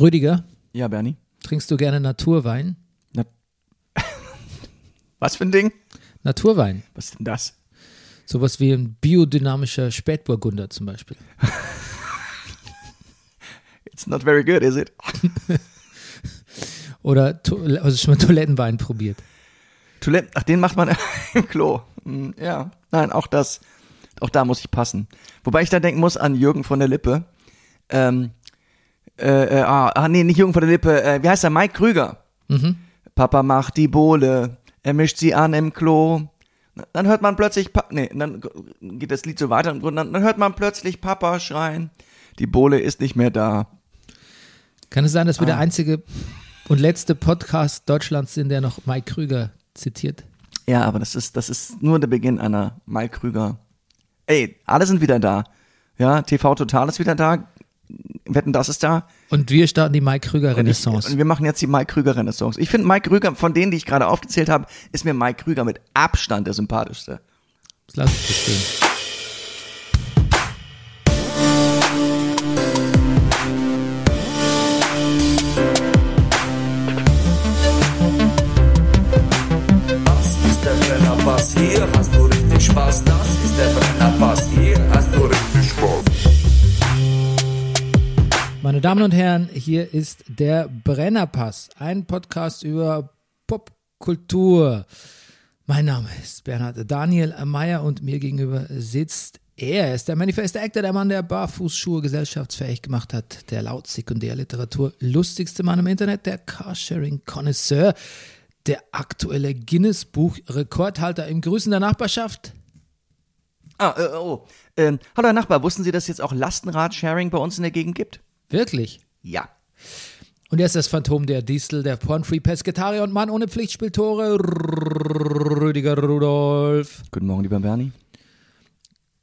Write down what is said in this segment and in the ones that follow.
Rüdiger, Ja, Bernie. trinkst du gerne Naturwein? Was für ein Ding? Naturwein. Was ist denn das? Sowas wie ein biodynamischer Spätburgunder zum Beispiel. It's not very good, is it? Oder to also schon mal Toilettenwein probiert. Toiletten, ach, den macht man im Klo. Hm, Ja, nein, auch das, auch da muss ich passen. Wobei ich da denken muss an Jürgen von der Lippe. Ähm, äh, äh, ah, ah, nee, nicht Jürgen von der Lippe, äh, wie heißt er? Mike Krüger. Papa macht die Bohle, er mischt sie an im Klo. Dann hört man plötzlich, Pa- nee, dann geht das Lied so weiter und dann, dann hört man plötzlich Papa schreien, die Bohle ist nicht mehr da. Kann es sein, dass wir Ah. der einzige und letzte Podcast Deutschlands sind, der noch Mike Krüger zitiert? Ja, aber das ist, das ist nur der Beginn einer Mike Krüger. Ey, alle sind wieder da. Ja, TV Total ist wieder da. Wetten, das ist da. Und wir starten die Mike Krüger Und, ich, Renaissance. und wir machen jetzt die Mike Krüger Renaissance. Ich finde Mike Krüger, von denen, die ich gerade aufgezählt habe, ist mir Mike Krüger mit Abstand der sympathischste. Das lass ich bestehen. Meine Damen und Herren, hier ist der Brennerpass, ein Podcast über Popkultur. Mein Name ist Bernhard Daniel Meyer und mir gegenüber sitzt er. Ist der Manifest Actor, der Mann, der Barfußschuhe gesellschaftsfähig gemacht hat, der laut Sekundärliteratur lustigste Mann im Internet, der Carsharing-Connoisseur, der aktuelle Guinness-Buch-Rekordhalter im Grüßen der Nachbarschaft. Ah, äh, oh. Ähm, hallo Herr Nachbar, wussten Sie, dass es jetzt auch Lastenrad-Sharing bei uns in der Gegend gibt? Wirklich? Ja. Und er ist das Phantom der Distel, der Pornfree Pesketarier und Mann ohne Pflichtspieltore, Rüdiger Rudolf. Guten Morgen, lieber Bernie.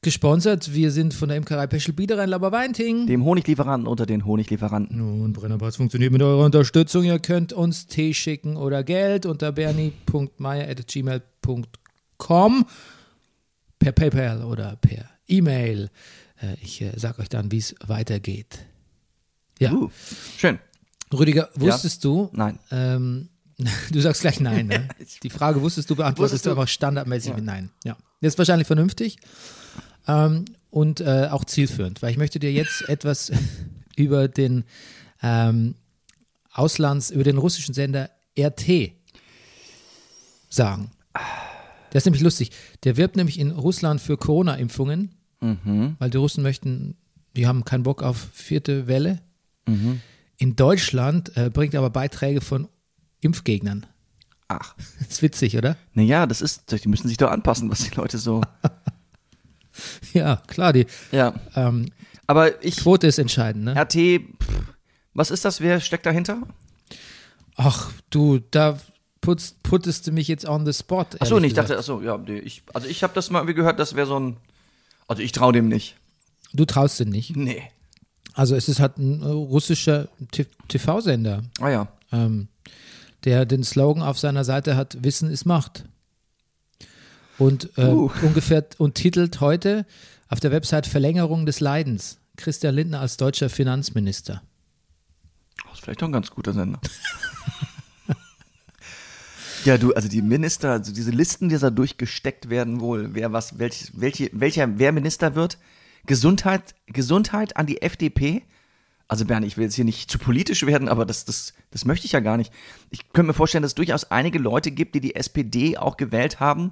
Gesponsert, wir sind von der Imkerei Peschel Biederein Laberweinting. Dem Honiglieferanten unter den Honiglieferanten. Und Brennerpass funktioniert mit eurer Unterstützung. Ihr könnt uns Tee schicken oder Geld unter bernie.meier.gmail.com per PayPal oder per E-Mail. Äh, Ich äh, sag euch dann, wie es weitergeht. Ja, Uh, schön. Rüdiger, wusstest du, Nein. Ähm, du sagst gleich nein. Ne? Die Frage wusstest du, beantwortest Wusstest du einfach standardmäßig mit nein. Ja. Das ist wahrscheinlich vernünftig ähm, und äh, auch zielführend, weil ich möchte dir jetzt etwas über den ähm, Auslands, über den russischen Sender RT sagen. Das ist nämlich lustig. Der wirbt nämlich in Russland für Corona-Impfungen, weil die Russen möchten, die haben keinen Bock auf vierte Welle. In Deutschland äh, bringt er aber Beiträge von Impfgegnern. Ach. Das ist witzig, oder? Naja, das ist, die müssen sich doch anpassen, was die Leute so. Ja, klar, die ja. ähm, Aber ich, Quote ist entscheidend, ne? RT, pff, was ist das? Wer steckt dahinter? Ach, du, da putzt, puttest du mich jetzt on the spot. Achso, nee, ich dachte, achso, ja, nee, ich, also ich habe das mal irgendwie gehört, das wäre so ein, also ich traue dem nicht. Du traust dir nicht. Nee. Also es ist halt ein äh, russischer TV-Sender, Ah ja. ähm, der den Slogan auf seiner Seite hat, Wissen ist Macht. Und äh, Uh. ungefähr und titelt heute auf der Website Verlängerung des Leidens. Christian Lindner als deutscher Finanzminister. Oh, ist vielleicht doch ein ganz guter Sender. ja, du, also die Minister, also diese Listen, die da durchgesteckt werden wohl, wer was, welch, welche, welcher, wer Minister wird. Gesundheit, Gesundheit an die FDP. Also Bernie, ich will jetzt hier nicht zu politisch werden, aber das, das, das möchte ich ja gar nicht. Ich könnte mir vorstellen, dass es durchaus einige Leute gibt, die die SPD auch gewählt haben,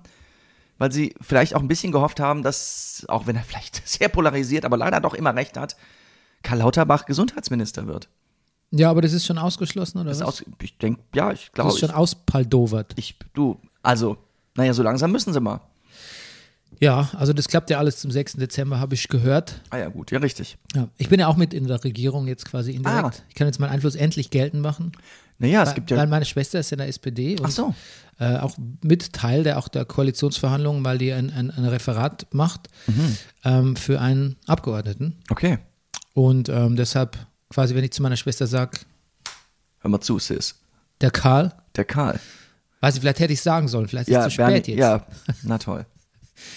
weil sie vielleicht auch ein bisschen gehofft haben, dass, auch wenn er vielleicht sehr polarisiert, aber leider doch immer recht hat, Karl Lauterbach Gesundheitsminister wird. Ja, aber das ist schon ausgeschlossen, oder Das was? aus, ich denke, ja, ich das glaube, ist schon auspaldowert. ich, du, also, naja, so langsam müssen sie mal. Ja, also das klappt ja alles zum 6. Dezember, habe ich gehört. Ah ja, gut, ja, richtig. Ja, ich bin ja auch mit in der Regierung jetzt quasi indirekt. Ah. Ich kann jetzt meinen Einfluss endlich geltend machen. Naja, es weil, gibt weil ja, meine Schwester ist in der SPD und ach so, äh, auch mit Teil der auch der Koalitionsverhandlungen, weil die ein, ein, ein Referat macht Mhm. ähm, für einen Abgeordneten. okay. Und ähm, deshalb quasi, wenn ich zu meiner Schwester sage, Hör mal zu, Sis. der Karl, Der Karl. weiß ich, vielleicht hätte ich sagen sollen, vielleicht ist Ja, es zu spät Bernie, jetzt. ja, na toll.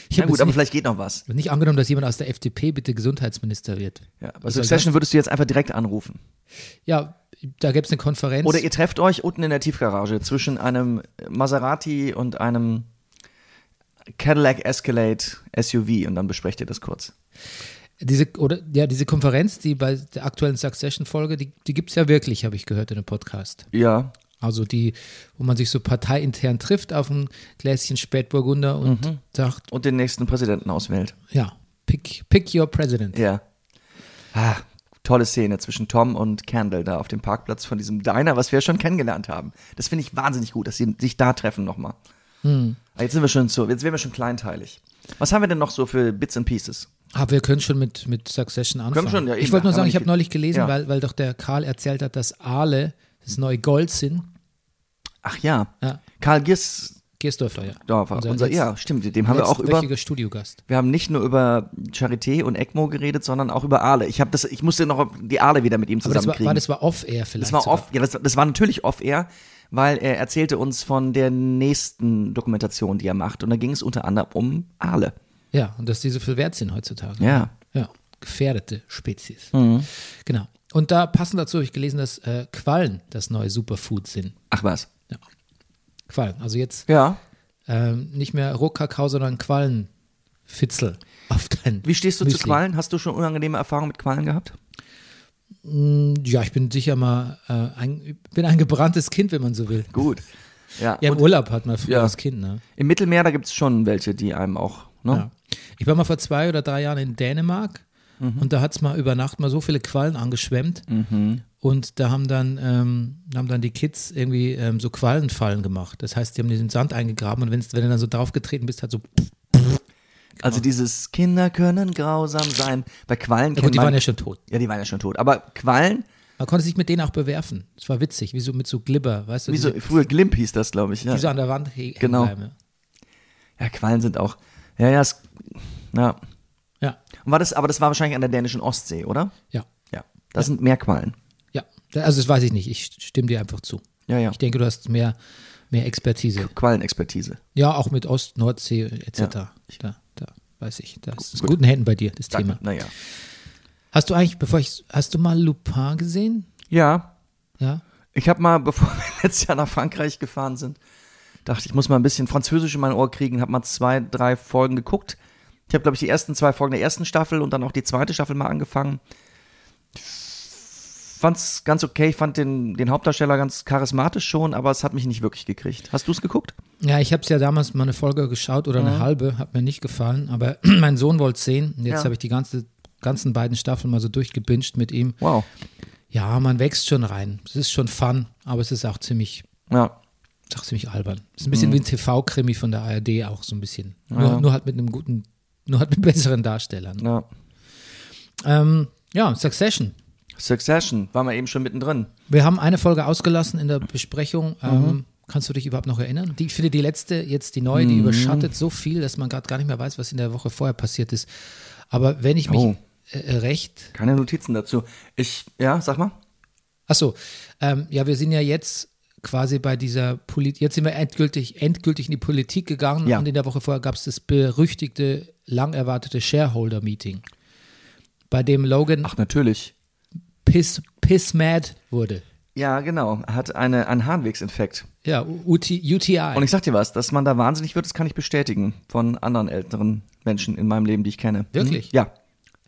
Ich Na habe gut, aber nicht, vielleicht geht noch was. nicht angenommen, dass jemand aus der FDP bitte Gesundheitsminister wird. Ja, bei Succession würdest du jetzt einfach direkt anrufen. Ja, da gäbe es eine Konferenz. Oder ihr trefft euch unten in der Tiefgarage zwischen einem Maserati und einem Cadillac Escalade SUV und dann besprecht ihr das kurz. Diese, oder, ja, diese Konferenz, die bei der aktuellen Succession-Folge, die, die gibt es ja wirklich, habe ich gehört in einem Podcast. Ja, Also die, wo man sich so parteiintern trifft auf ein Gläschen Spätburgunder und Mhm. sagt, und den nächsten Präsidenten auswählt. ja, pick, pick your president. Ja. Ah, tolle Szene zwischen Tom und Candle da auf dem Parkplatz von diesem Diner, was wir schon kennengelernt haben. Das finde ich wahnsinnig gut, dass sie sich da treffen nochmal. Hm. Ah, Jetzt sind wir schon so, jetzt werden wir schon kleinteilig. Was haben wir denn noch so für Bits and Pieces? Aber wir können schon mit, mit Succession anfangen. schon, ja, ich wollte nur sagen, ich habe neulich gelesen, ja. weil, weil doch der Karl erzählt hat, dass Aale das neue Gold sind. Ach ja, Ja, Karl Giersdorfer, Gersdorfer, ja. unser, letzt- ja, stimmt, dem haben wir auch über, Studiogast. wir haben nicht nur über Charité und ECMO geredet, sondern auch über Aale. Ich habe das, ich musste noch die Aale wieder mit ihm Aber das war, zusammenkriegen. war, das war off-air vielleicht. Das war sogar. off, ja, das, das war natürlich off-air, weil er erzählte uns von der nächsten Dokumentation, die er macht. Und da ging es unter anderem um Aale. Ja, und dass die so viel wert sind heutzutage. Ja. Mhm. Ja, gefährdete Spezies. Genau. Und da passend dazu habe ich gelesen, dass äh, Quallen das neue Superfood sind. Ach was. Quallen. Also jetzt Ja. ähm, nicht mehr Rohkakao, sondern Quallenfitzel auf dein Wie stehst du zu Müsli. Quallen? Hast du schon unangenehme Erfahrungen mit Quallen gehabt? Ja, ich bin sicher mal äh, ein, bin ein gebranntes Kind, wenn man so will. Gut. Ja. Ja, im Urlaub hat man früher Ja. als Kind, ne? Im Mittelmeer, da gibt es schon welche, die einem auch, ne? Ja. Ich war mal vor zwei oder drei Jahren in Dänemark Mhm. und da hat es mal über Nacht mal so viele Quallen angeschwemmt Mhm. und da haben dann, ähm, haben dann die Kids irgendwie ähm, so Quallenfallen gemacht. Das heißt, die haben den Sand eingegraben und wenn du dann so draufgetreten bist, hat so, Also dieses Kinder können grausam sein. Bei Quallen ja gut, die man, waren ja schon tot. ja, die waren ja schon tot. Aber Quallen, Man konnte sich mit denen auch bewerfen. Das war witzig, wie so mit so Glibber, weißt du? wie so, früher Glimp hieß das, glaube ich. Ja. die so an der Wand hängen Genau. bleiben. ja, Quallen sind auch, ja, ja, es, ja. Ja, war das, aber das war wahrscheinlich an der dänischen Ostsee, oder? ja, Ja. Das sind Meerquallen. ja. Also das weiß ich nicht. Ich stimme dir einfach zu. Ja, ja. Ich denke, du hast mehr, mehr Expertise. Quallenexpertise. Ja, auch mit Ost, Nordsee etc. Ja. Da, da weiß ich. Da ist in Gut. guten Händen bei dir, das Danke. Thema. Naja. Hast du eigentlich, bevor ich, hast du mal Lupin gesehen? Ja, Ja. ich habe mal, bevor wir letztes Jahr nach Frankreich gefahren sind, dachte ich, muss mal ein bisschen Französisch in mein Ohr kriegen, habe mal zwei, drei Folgen geguckt. Ich habe, glaube ich, die ersten zwei Folgen der ersten Staffel und dann auch die zweite Staffel mal angefangen. Fand's ganz okay, ich fand den, den Hauptdarsteller ganz charismatisch schon, aber es hat mich nicht wirklich gekriegt. Hast du es geguckt? Ja, ich habe es ja damals mal eine Folge geschaut oder eine halbe, hat mir nicht gefallen, aber mein Sohn wollte sehen. Und jetzt Ja. habe ich die ganze, ganzen beiden Staffeln mal so durchgebinged mit ihm. Wow. Ja, man wächst schon rein. Es ist schon fun, aber es ist auch ziemlich, Ja. ist auch ziemlich albern. Es ist ein bisschen wie ein TV-Krimi von der ARD auch so ein bisschen. Mhm. Ja. Nur, nur halt mit einem guten, nur halt mit besseren Darstellern. ja. Ähm, ja, Succession. Succession, waren wir eben schon mittendrin. Wir haben eine Folge ausgelassen in der Besprechung. Mhm. Ähm, kannst du dich überhaupt noch erinnern? Die, ich finde die letzte, jetzt die neue, die Mhm. überschattet so viel, dass man gerade gar nicht mehr weiß, was in der Woche vorher passiert ist. Aber wenn ich mich Oh. äh, recht. Keine Notizen dazu. Ich, ja, sag mal. Achso, ähm, ja, wir sind ja jetzt quasi bei dieser Politik, jetzt sind wir endgültig, endgültig in die Politik gegangen Ja. und in der Woche vorher gab es das berüchtigte, lang erwartete Shareholder-Meeting, bei dem Logan Ach, natürlich. piss, piss mad wurde. Ja, genau. Hat eine, einen Harnwegsinfekt. Ja, UT, UTI. Und ich sag dir was, dass man da wahnsinnig wird, das kann ich bestätigen von anderen älteren Menschen in meinem Leben, die ich kenne. Wirklich? Mhm. Ja.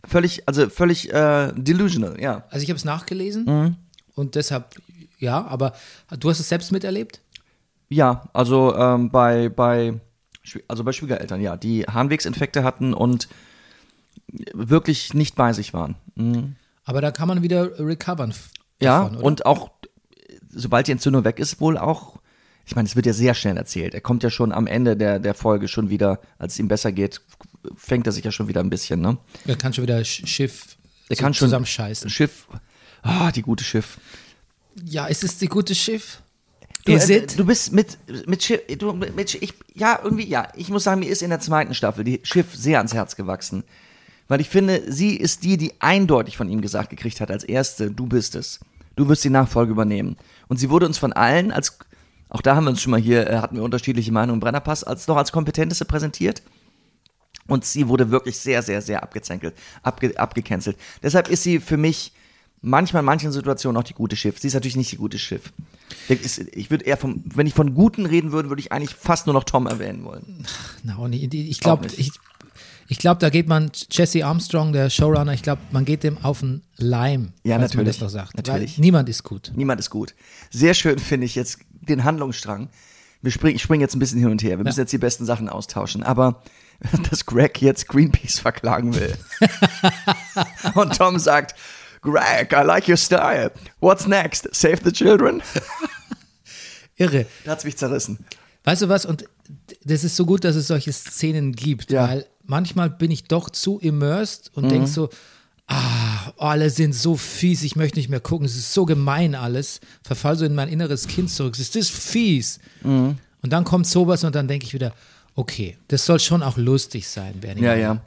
Völlig, also völlig äh, delusional, ja. Also ich habe es nachgelesen Mhm. und deshalb, ja, aber du hast es selbst miterlebt? Ja, also ähm, bei, bei, also bei Schwiegereltern, ja, die Harnwegsinfekte hatten und wirklich nicht bei sich waren. Mhm. Aber da kann man wieder recovern. Ja, davon, und auch, sobald die Entzündung weg ist, wohl auch, ich meine, es wird ja sehr schnell erzählt. Er kommt ja schon am Ende der, der Folge schon wieder, als es ihm besser geht, fängt er sich ja schon wieder ein bisschen, ne? Er kann schon wieder Sch- Schiff Er schon zusammenscheißen. Schiff, ah, die gute Schiff. Ja, ist es die gute Schiff? Du, Is äh, it? du bist mit, mit Schiff, du, mit, ich, ja, irgendwie, ja. Ich muss sagen, mir ist in der zweiten Staffel die Schiff sehr ans Herz gewachsen. Weil ich finde, sie ist die, die eindeutig von ihm gesagt gekriegt hat, als erste, du bist es. Du wirst die Nachfolge übernehmen. Und sie wurde uns von allen als, auch da haben wir uns schon mal hier, äh, hatten wir unterschiedliche Meinungen, Brennerpass, als noch als kompetenteste präsentiert. Und sie wurde wirklich sehr, sehr, sehr abgezenkelt, abge, abgecancelt. Deshalb ist sie für mich manchmal in manchen Situationen auch die gute Schiff. Sie ist natürlich nicht die gute Schiff. Ich, würde eher vom, wenn ich von Guten reden würde, würde ich eigentlich fast nur noch Tom erwähnen wollen. Na, nicht. Ich glaube, ich, ich glaube, da geht man Jesse Armstrong, der Showrunner, ich glaube, man geht dem auf den Leim, Ja, falls man natürlich. das doch sagt. Natürlich. Weil niemand ist gut. Niemand ist gut. Sehr schön finde ich jetzt den Handlungsstrang. Wir springen, ich springe jetzt ein bisschen hin und her. Wir müssen jetzt die besten Sachen austauschen. Aber dass Greg jetzt Greenpeace verklagen will. und Tom sagt, Greg, I like your style. What's next? Save the children? Irre. Da hat's mich zerrissen. Weißt du was? Und das ist so gut, dass es solche Szenen gibt, Ja. weil manchmal bin ich doch zu immersed und denk so, ah, alle sind so fies, ich möchte nicht mehr gucken, es ist so gemein alles, verfall so in mein inneres Kind zurück, es ist das fies. Und dann kommt sowas und dann denke ich wieder, okay, das soll schon auch lustig sein, Bernie. Ja, ja.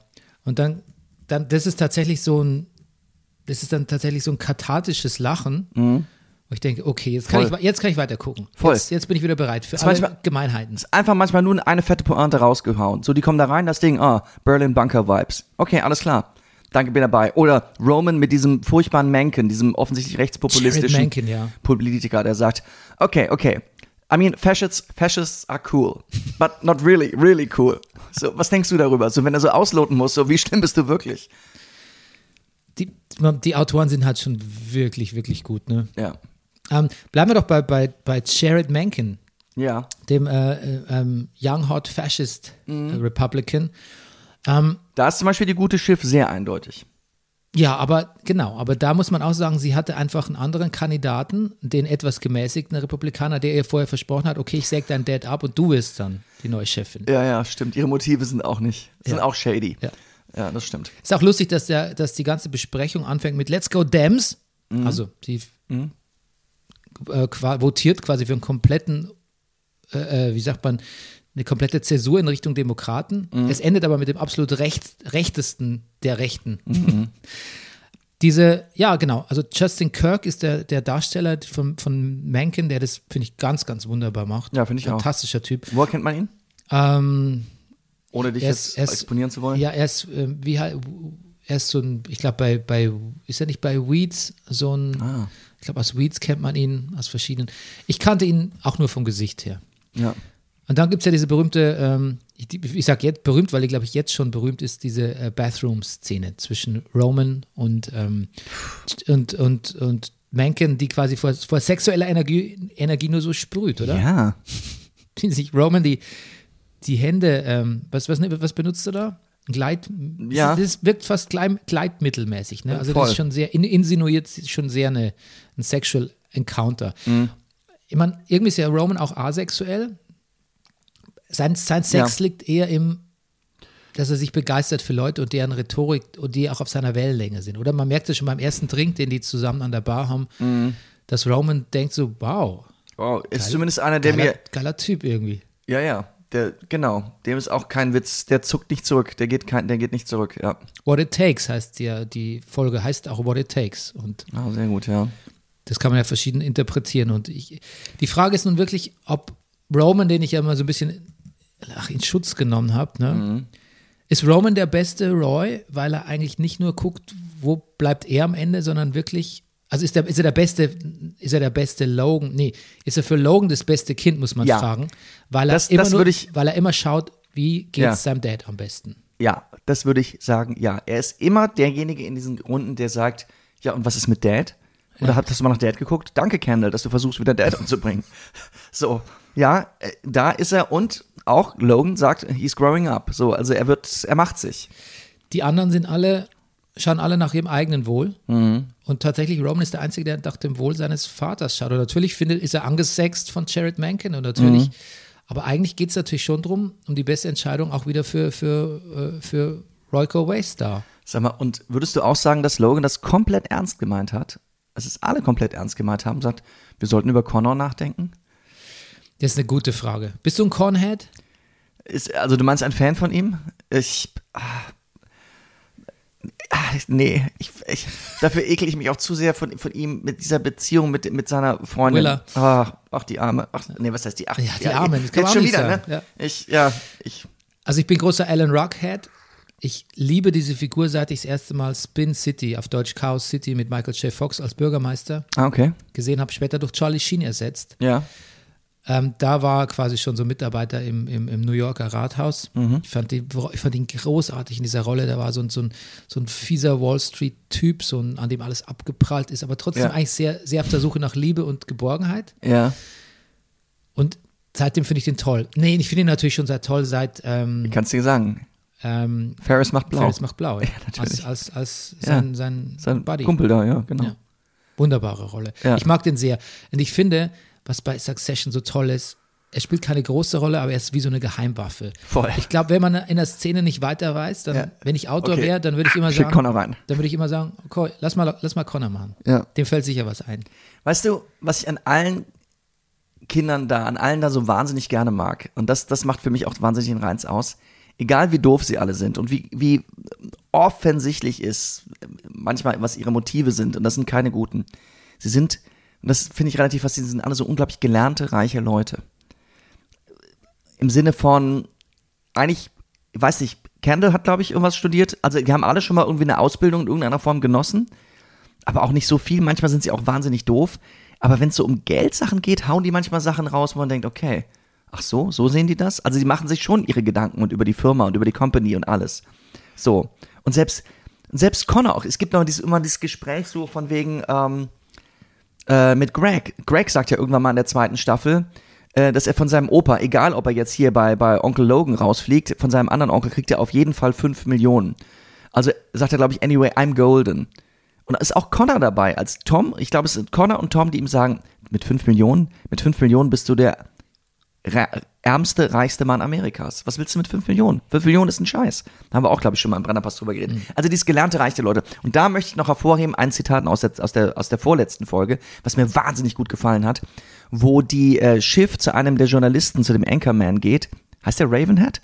Und dann, dann, das ist tatsächlich so ein, das ist dann tatsächlich so ein kathartisches Lachen. Wo ich denke, okay, jetzt kann, Mhm. Voll. ich, jetzt kann ich weiter gucken. Voll. Jetzt, jetzt bin ich wieder bereit für manchmal- Gemeinheiten. Einfach manchmal nur eine fette Pointe rausgehauen. So, die kommen da rein, das Ding, ah, Berlin Bunker Vibes. Okay, alles klar. Danke, bin dabei. Oder Roman mit diesem furchtbaren Mencken, diesem offensichtlich rechtspopulistischen Mencken, ja. Politiker, der sagt, okay, okay, I mean, fascists, fascists are cool, but not really, really cool. So, was denkst du darüber? So, wenn er so ausloten muss, so, wie schlimm bist du wirklich? Die, die Autoren sind halt schon wirklich, wirklich gut. Ne? Ja. Ähm, bleiben wir doch bei, bei, bei Jared Mencken, Ja. dem äh, äh, ähm, Young Hot Fascist Mhm. äh, Republican. Ähm, Da ist zum Beispiel die gute Schiff sehr eindeutig. ja, aber genau, aber da muss man auch sagen, sie hatte einfach einen anderen Kandidaten, den etwas gemäßigten Republikaner, der ihr vorher versprochen hat, okay, ich säge dein Dad ab und du wirst dann die neue Chefin. Ja, ja, stimmt. Ihre Motive sind auch nicht, sind Ja. auch shady. Ja. Ja, das stimmt. Ist auch lustig, dass, der, dass die ganze Besprechung anfängt mit Let's go Dems. Also sie äh, qua votiert quasi für einen kompletten, äh, äh, wie sagt man, eine komplette Zäsur in Richtung Demokraten. Es endet aber mit dem absolut recht, rechtesten der Rechten. Diese, ja, genau. Also Justin Kirk ist der, der Darsteller von, von Mencken, der das, finde ich, ganz, ganz wunderbar macht. Ja, finde ich auch. Fantastischer Typ. Woher kennt man ihn? Ähm, Ohne dich jetzt er exponieren zu wollen? Ja, er ist, ähm, wie er ist so ein, ich glaube, bei, bei, ist er nicht bei Weeds so ein, Ah. ich glaube, aus Weeds kennt man ihn, aus verschiedenen. Ich kannte ihn auch nur vom Gesicht her. Ja. Und dann gibt es ja diese berühmte, ähm, ich, ich sage jetzt berühmt, weil die, glaube ich, jetzt schon berühmt ist, diese äh, Bathroom-Szene zwischen Roman und, ähm, und, und, und Mencken, die quasi vor, vor sexueller Energie, Energie nur so sprüht, oder? Ja. Die sich Roman die, die Hände, ähm, was, was, was benutzt du da? Gleit, Ja. das, wirkt fast Gleit, gleitmittelmäßig, ne? Also Voll. das ist schon sehr, in, insinuiert schon sehr eine, ein Sexual Encounter. Mhm. Ich meine, irgendwie ist ja Roman auch asexuell. Sein, sein Sex Ja. liegt eher im, dass er sich begeistert für Leute und deren Rhetorik und die auch auf seiner Wellenlänge sind. Oder man merkt es schon beim ersten Drink, den die zusammen an der Bar haben, Mhm. dass Roman denkt so, wow, Wow, ist Geil. zumindest einer, der geiler, mir. geiler Typ irgendwie. Ja, ja. Der, genau. Dem ist auch kein Witz. Der zuckt nicht zurück. Der geht, kein, der geht nicht zurück. Ja. What It Takes heißt ja, die Folge heißt auch What It Takes. Und Ah, sehr gut, ja. das kann man ja verschieden interpretieren. Und ich, die Frage ist nun wirklich, ob Roman, den ich ja immer so ein bisschen ach, in Schutz genommen habe, ne? Mhm. ist Roman der beste Roy, weil er eigentlich nicht nur guckt, wo bleibt er am Ende, sondern wirklich, also ist, der, ist er der beste, ist er der beste Logan? Nee, ist er für Logan das beste Kind, muss man Ja. fragen, weil er Das- immer das nur, weil er immer schaut, wie geht Ja. es seinem Dad am besten. Ja, das würde ich sagen, ja. Er ist immer derjenige in diesen Runden, der sagt, ja, und was ist mit Dad? Oder hast du mal nach Dad geguckt? Danke, Kendall, dass du versuchst, wieder Dad umzubringen. So, ja, äh, da ist er und auch Logan sagt, he's growing up. So, also er wird, er macht sich. Die anderen sind alle, schauen alle nach ihrem eigenen Wohl. Mhm. Und tatsächlich, Roman ist der Einzige, der nach dem Wohl seines Vaters schaut. Und natürlich findet, ist er angesext von Jared Mencken. Und natürlich, Mhm. aber eigentlich geht es natürlich schon drum, um die beste Entscheidung auch wieder für, für, äh, für Royco Waystar. Sag mal, und würdest du auch sagen, dass Logan das komplett ernst gemeint hat? Dass es alle komplett ernst gemeint haben, sagt, wir sollten über Connor nachdenken? Das ist eine gute Frage. Bist du ein Cornhead? Ist, also du meinst ein Fan von ihm? Ich. Nee, ich, ich, dafür ekel ich mich auch zu sehr von, von ihm mit dieser Beziehung mit, mit seiner Freundin. Willa. Ach, ach, die Arme. Ach, nee, was heißt die? Ach, Ja, die Arme, das kann Jetzt man schon wieder, sagen, ne? ja. Ich, ja, ich. Also ich bin großer Alan Rockhead. ich liebe diese Figur, seit ich das erste Mal Spin City, auf Deutsch Chaos City mit Michael J. Fox als Bürgermeister Ah, okay. gesehen habe, später durch Charlie Sheen ersetzt. Ja. Ähm, da war quasi schon so Mitarbeiter im, im, im New Yorker Rathaus. Ich, fand den, ich fand ihn großartig in dieser Rolle. Der war so ein, so ein, so ein fieser Wall Street-Typ, so ein, an dem alles abgeprallt ist, aber trotzdem Ja. eigentlich sehr, sehr auf der Suche nach Liebe und Geborgenheit. Ja. Und seitdem finde ich den toll. Nee, ich finde ihn natürlich schon sehr toll seit ähm, Kannst du dir sagen. ähm, Ferris macht blau. Ferris macht blau. Ja, natürlich. Als, als, als Ja. sein, sein, Sein Buddy. Kumpel da, ja, genau. Ja. Wunderbare Rolle. Ja. Ich mag den sehr. Und ich finde, was bei Succession so toll ist, er spielt keine große Rolle, aber er ist wie so eine Geheimwaffe. Voll. Ich glaube, wenn man in der Szene nicht weiter weiß, dann, Ja. wenn ich Autor Okay. wäre, dann würde ich immer Schick sagen, Connor rein. dann würde ich immer sagen, okay, lass mal, lass mal Connor machen. Ja. Dem fällt sicher was ein. Weißt du, was ich an allen Kindern da, an allen da so wahnsinnig gerne mag, und das, das macht für mich auch wahnsinnig den Reiz aus, egal wie doof sie alle sind und wie, wie offensichtlich ist manchmal, was ihre Motive sind, und das sind keine guten. Sie sind, und das finde ich relativ faszinierend, sind alle so unglaublich gelernte, reiche Leute. Im Sinne von, eigentlich, ich weiß nicht, Kendall hat, glaube ich, irgendwas studiert. Also, die haben alle schon mal irgendwie eine Ausbildung in irgendeiner Form genossen aber auch nicht so viel. Manchmal sind sie auch wahnsinnig doof. Aber wenn es so um Geldsachen geht, hauen die manchmal Sachen raus, wo man denkt, okay, ach so, so sehen die das? Also die machen sich schon ihre Gedanken und über die Firma und über die Company und alles. So. Und selbst, selbst Connor auch, es gibt noch dieses, immer dieses Gespräch so von wegen, ähm, äh, mit Greg. Greg sagt ja irgendwann mal in der zweiten Staffel, äh, dass er von seinem Opa, egal ob er jetzt hier bei, bei Onkel Logan rausfliegt, von seinem anderen Onkel kriegt er auf jeden Fall 5 Millionen. Also sagt er, glaube ich, anyway, I'm golden. Und da ist auch Connor dabei als Tom. Ich glaube, es sind Connor und Tom, die ihm sagen, mit 5 Millionen, mit 5 Millionen bist du der ärmste, reichste Mann Amerikas. Was willst du mit 5 Millionen? 5 Millionen ist ein Scheiß. Da haben wir auch, glaube ich, schon mal im Brennerpass drüber geredet. Also dieses gelernte, reiche Leute. Und da möchte ich noch hervorheben, ein Zitat aus der, aus der, aus der vorletzten Folge, was mir wahnsinnig gut gefallen hat, wo die äh, Schiff zu einem der Journalisten, zu dem Anchorman geht. Heißt der Ravenhead?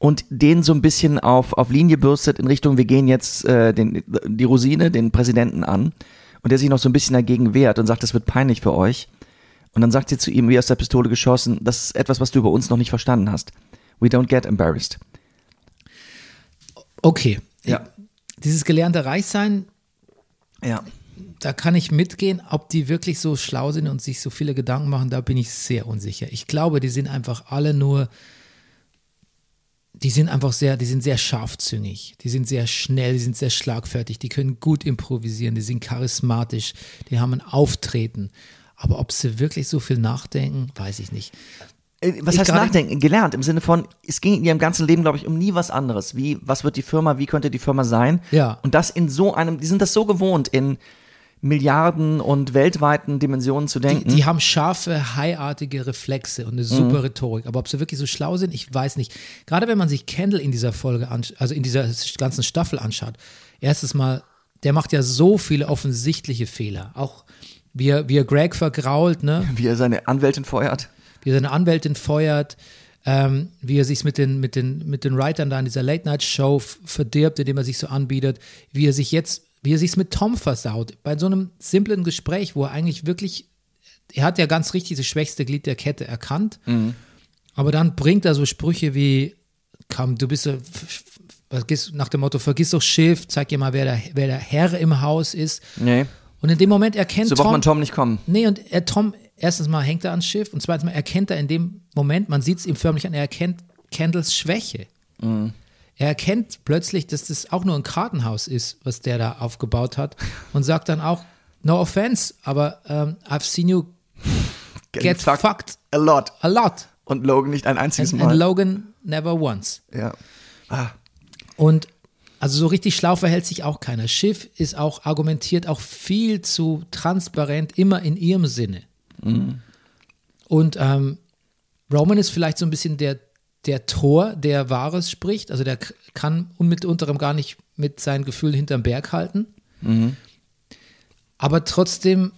und den so ein bisschen auf, auf Linie bürstet in Richtung, wir gehen jetzt äh, den, die Rosine, den Präsidenten an und der sich noch so ein bisschen dagegen wehrt und sagt, das wird peinlich für euch. Und dann sagt sie zu ihm, wie aus der Pistole geschossen, das ist etwas, was du über uns noch nicht verstanden hast. We don't get embarrassed. Okay. Ja. Dieses gelernte Reichsein, Ja. da kann ich mitgehen, ob die wirklich so schlau sind und sich so viele Gedanken machen, da bin ich sehr unsicher. Ich glaube, die sind einfach alle nur, die sind einfach sehr, die sind sehr scharfzüngig, die sind sehr schnell, die sind sehr schlagfertig, die können gut improvisieren, die sind charismatisch, die haben ein Auftreten. Aber ob sie wirklich so viel nachdenken, weiß ich nicht. Äh, Was Ich heißt nachdenken? Gelernt im Sinne von, es ging in ihrem ganzen Leben, glaube ich, um nie was anderes. Wie, was wird die Firma, wie könnte die Firma sein? Ja. Und das in so einem, die sind das so gewohnt, in Milliarden und weltweiten Dimensionen zu Die, denken. die haben scharfe, haiartige Reflexe und eine super Rhetorik. Aber ob sie wirklich so schlau sind, ich weiß nicht. Gerade wenn man sich Kendall in dieser Folge, also in dieser ganzen Staffel anschaut, erstes Mal, der macht ja so viele offensichtliche Fehler. Auch wie er, wie er Greg vergrault, ne? wie er seine Anwältin feuert. wie er seine Anwältin feuert, ähm, wie er sich mit den, mit, den, mit den Writern da in dieser Late-Night-Show verdirbt, indem er sich so anbietet, wie er sich jetzt, wie er sich mit Tom versaut. Bei so einem simplen Gespräch, wo er eigentlich wirklich, er hat ja ganz richtig das schwächste Glied der Kette erkannt, aber dann bringt er so Sprüche wie, komm, du bist so, nach dem Motto, vergiss doch Schiff, zeig dir mal, wer der, wer der Herr im Haus ist. Nee. Und in dem Moment erkennt So braucht Tom, man Tom nicht kommen. Nee, und er, Tom, erstens mal hängt er ans Schiff und zweitens mal erkennt er in dem Moment, man sieht es ihm förmlich an, er erkennt Kendalls Schwäche. Er erkennt plötzlich, dass das auch nur ein Kartenhaus ist, was der da aufgebaut hat und sagt dann auch, no offense, aber ähm, I've seen you get fucked, A lot. a lot. Und Logan nicht ein einziges And, Mal. and Logan never once. ja. Und also so richtig schlau verhält sich auch keiner. Schiff ist auch argumentiert auch viel zu transparent, immer in ihrem Sinne. Und ähm, Roman ist vielleicht so ein bisschen der, der Tor, der Wahres spricht. Also der kann mitunter gar nicht mit seinen Gefühlen hinterm Berg halten. Aber trotzdem,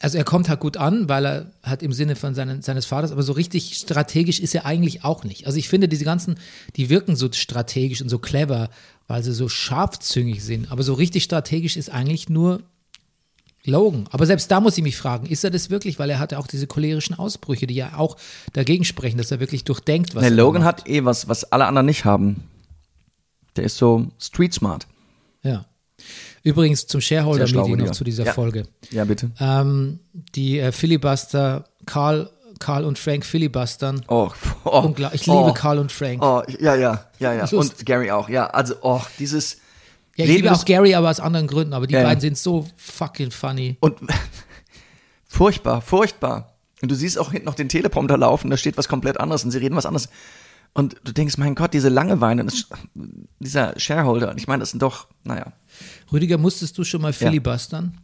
also er kommt halt gut an, weil er hat im Sinne von seinen, seines Vaters, aber so richtig strategisch ist er eigentlich auch nicht. Also ich finde, diese ganzen, die wirken so strategisch und so clever, weil sie so scharfzüngig sind. Aber so richtig strategisch ist eigentlich nur Logan. Aber selbst da muss ich mich fragen, ist er das wirklich? Weil er hatte auch diese cholerischen Ausbrüche, die ja auch dagegen sprechen, dass er wirklich durchdenkt, was Nee, er Logan macht. hat eh was, was alle anderen nicht haben. Der ist so street smart. Ja. Übrigens zum Shareholder-Meeting noch zu dieser Ja. Folge. Ja, bitte. Ähm, die äh, Filibuster, Karl, Karl und Frank filibustern. Oh, oh, ich oh, liebe Karl und Frank. Oh, ja, ja, ja, ja. Und Gary auch, ja. Also, oh, dieses. ja, ich liebe auch Gary, aber aus anderen Gründen. Aber die Ja, beiden sind so fucking funny. Und furchtbar, furchtbar. Und du siehst auch hinten noch den Teleprompter laufen, da steht was komplett anderes und sie reden was anderes. Und du denkst, mein Gott, diese Langeweile, dieser Shareholder, ich meine, das sind doch, naja. Rüdiger, musstest du schon mal filibustern?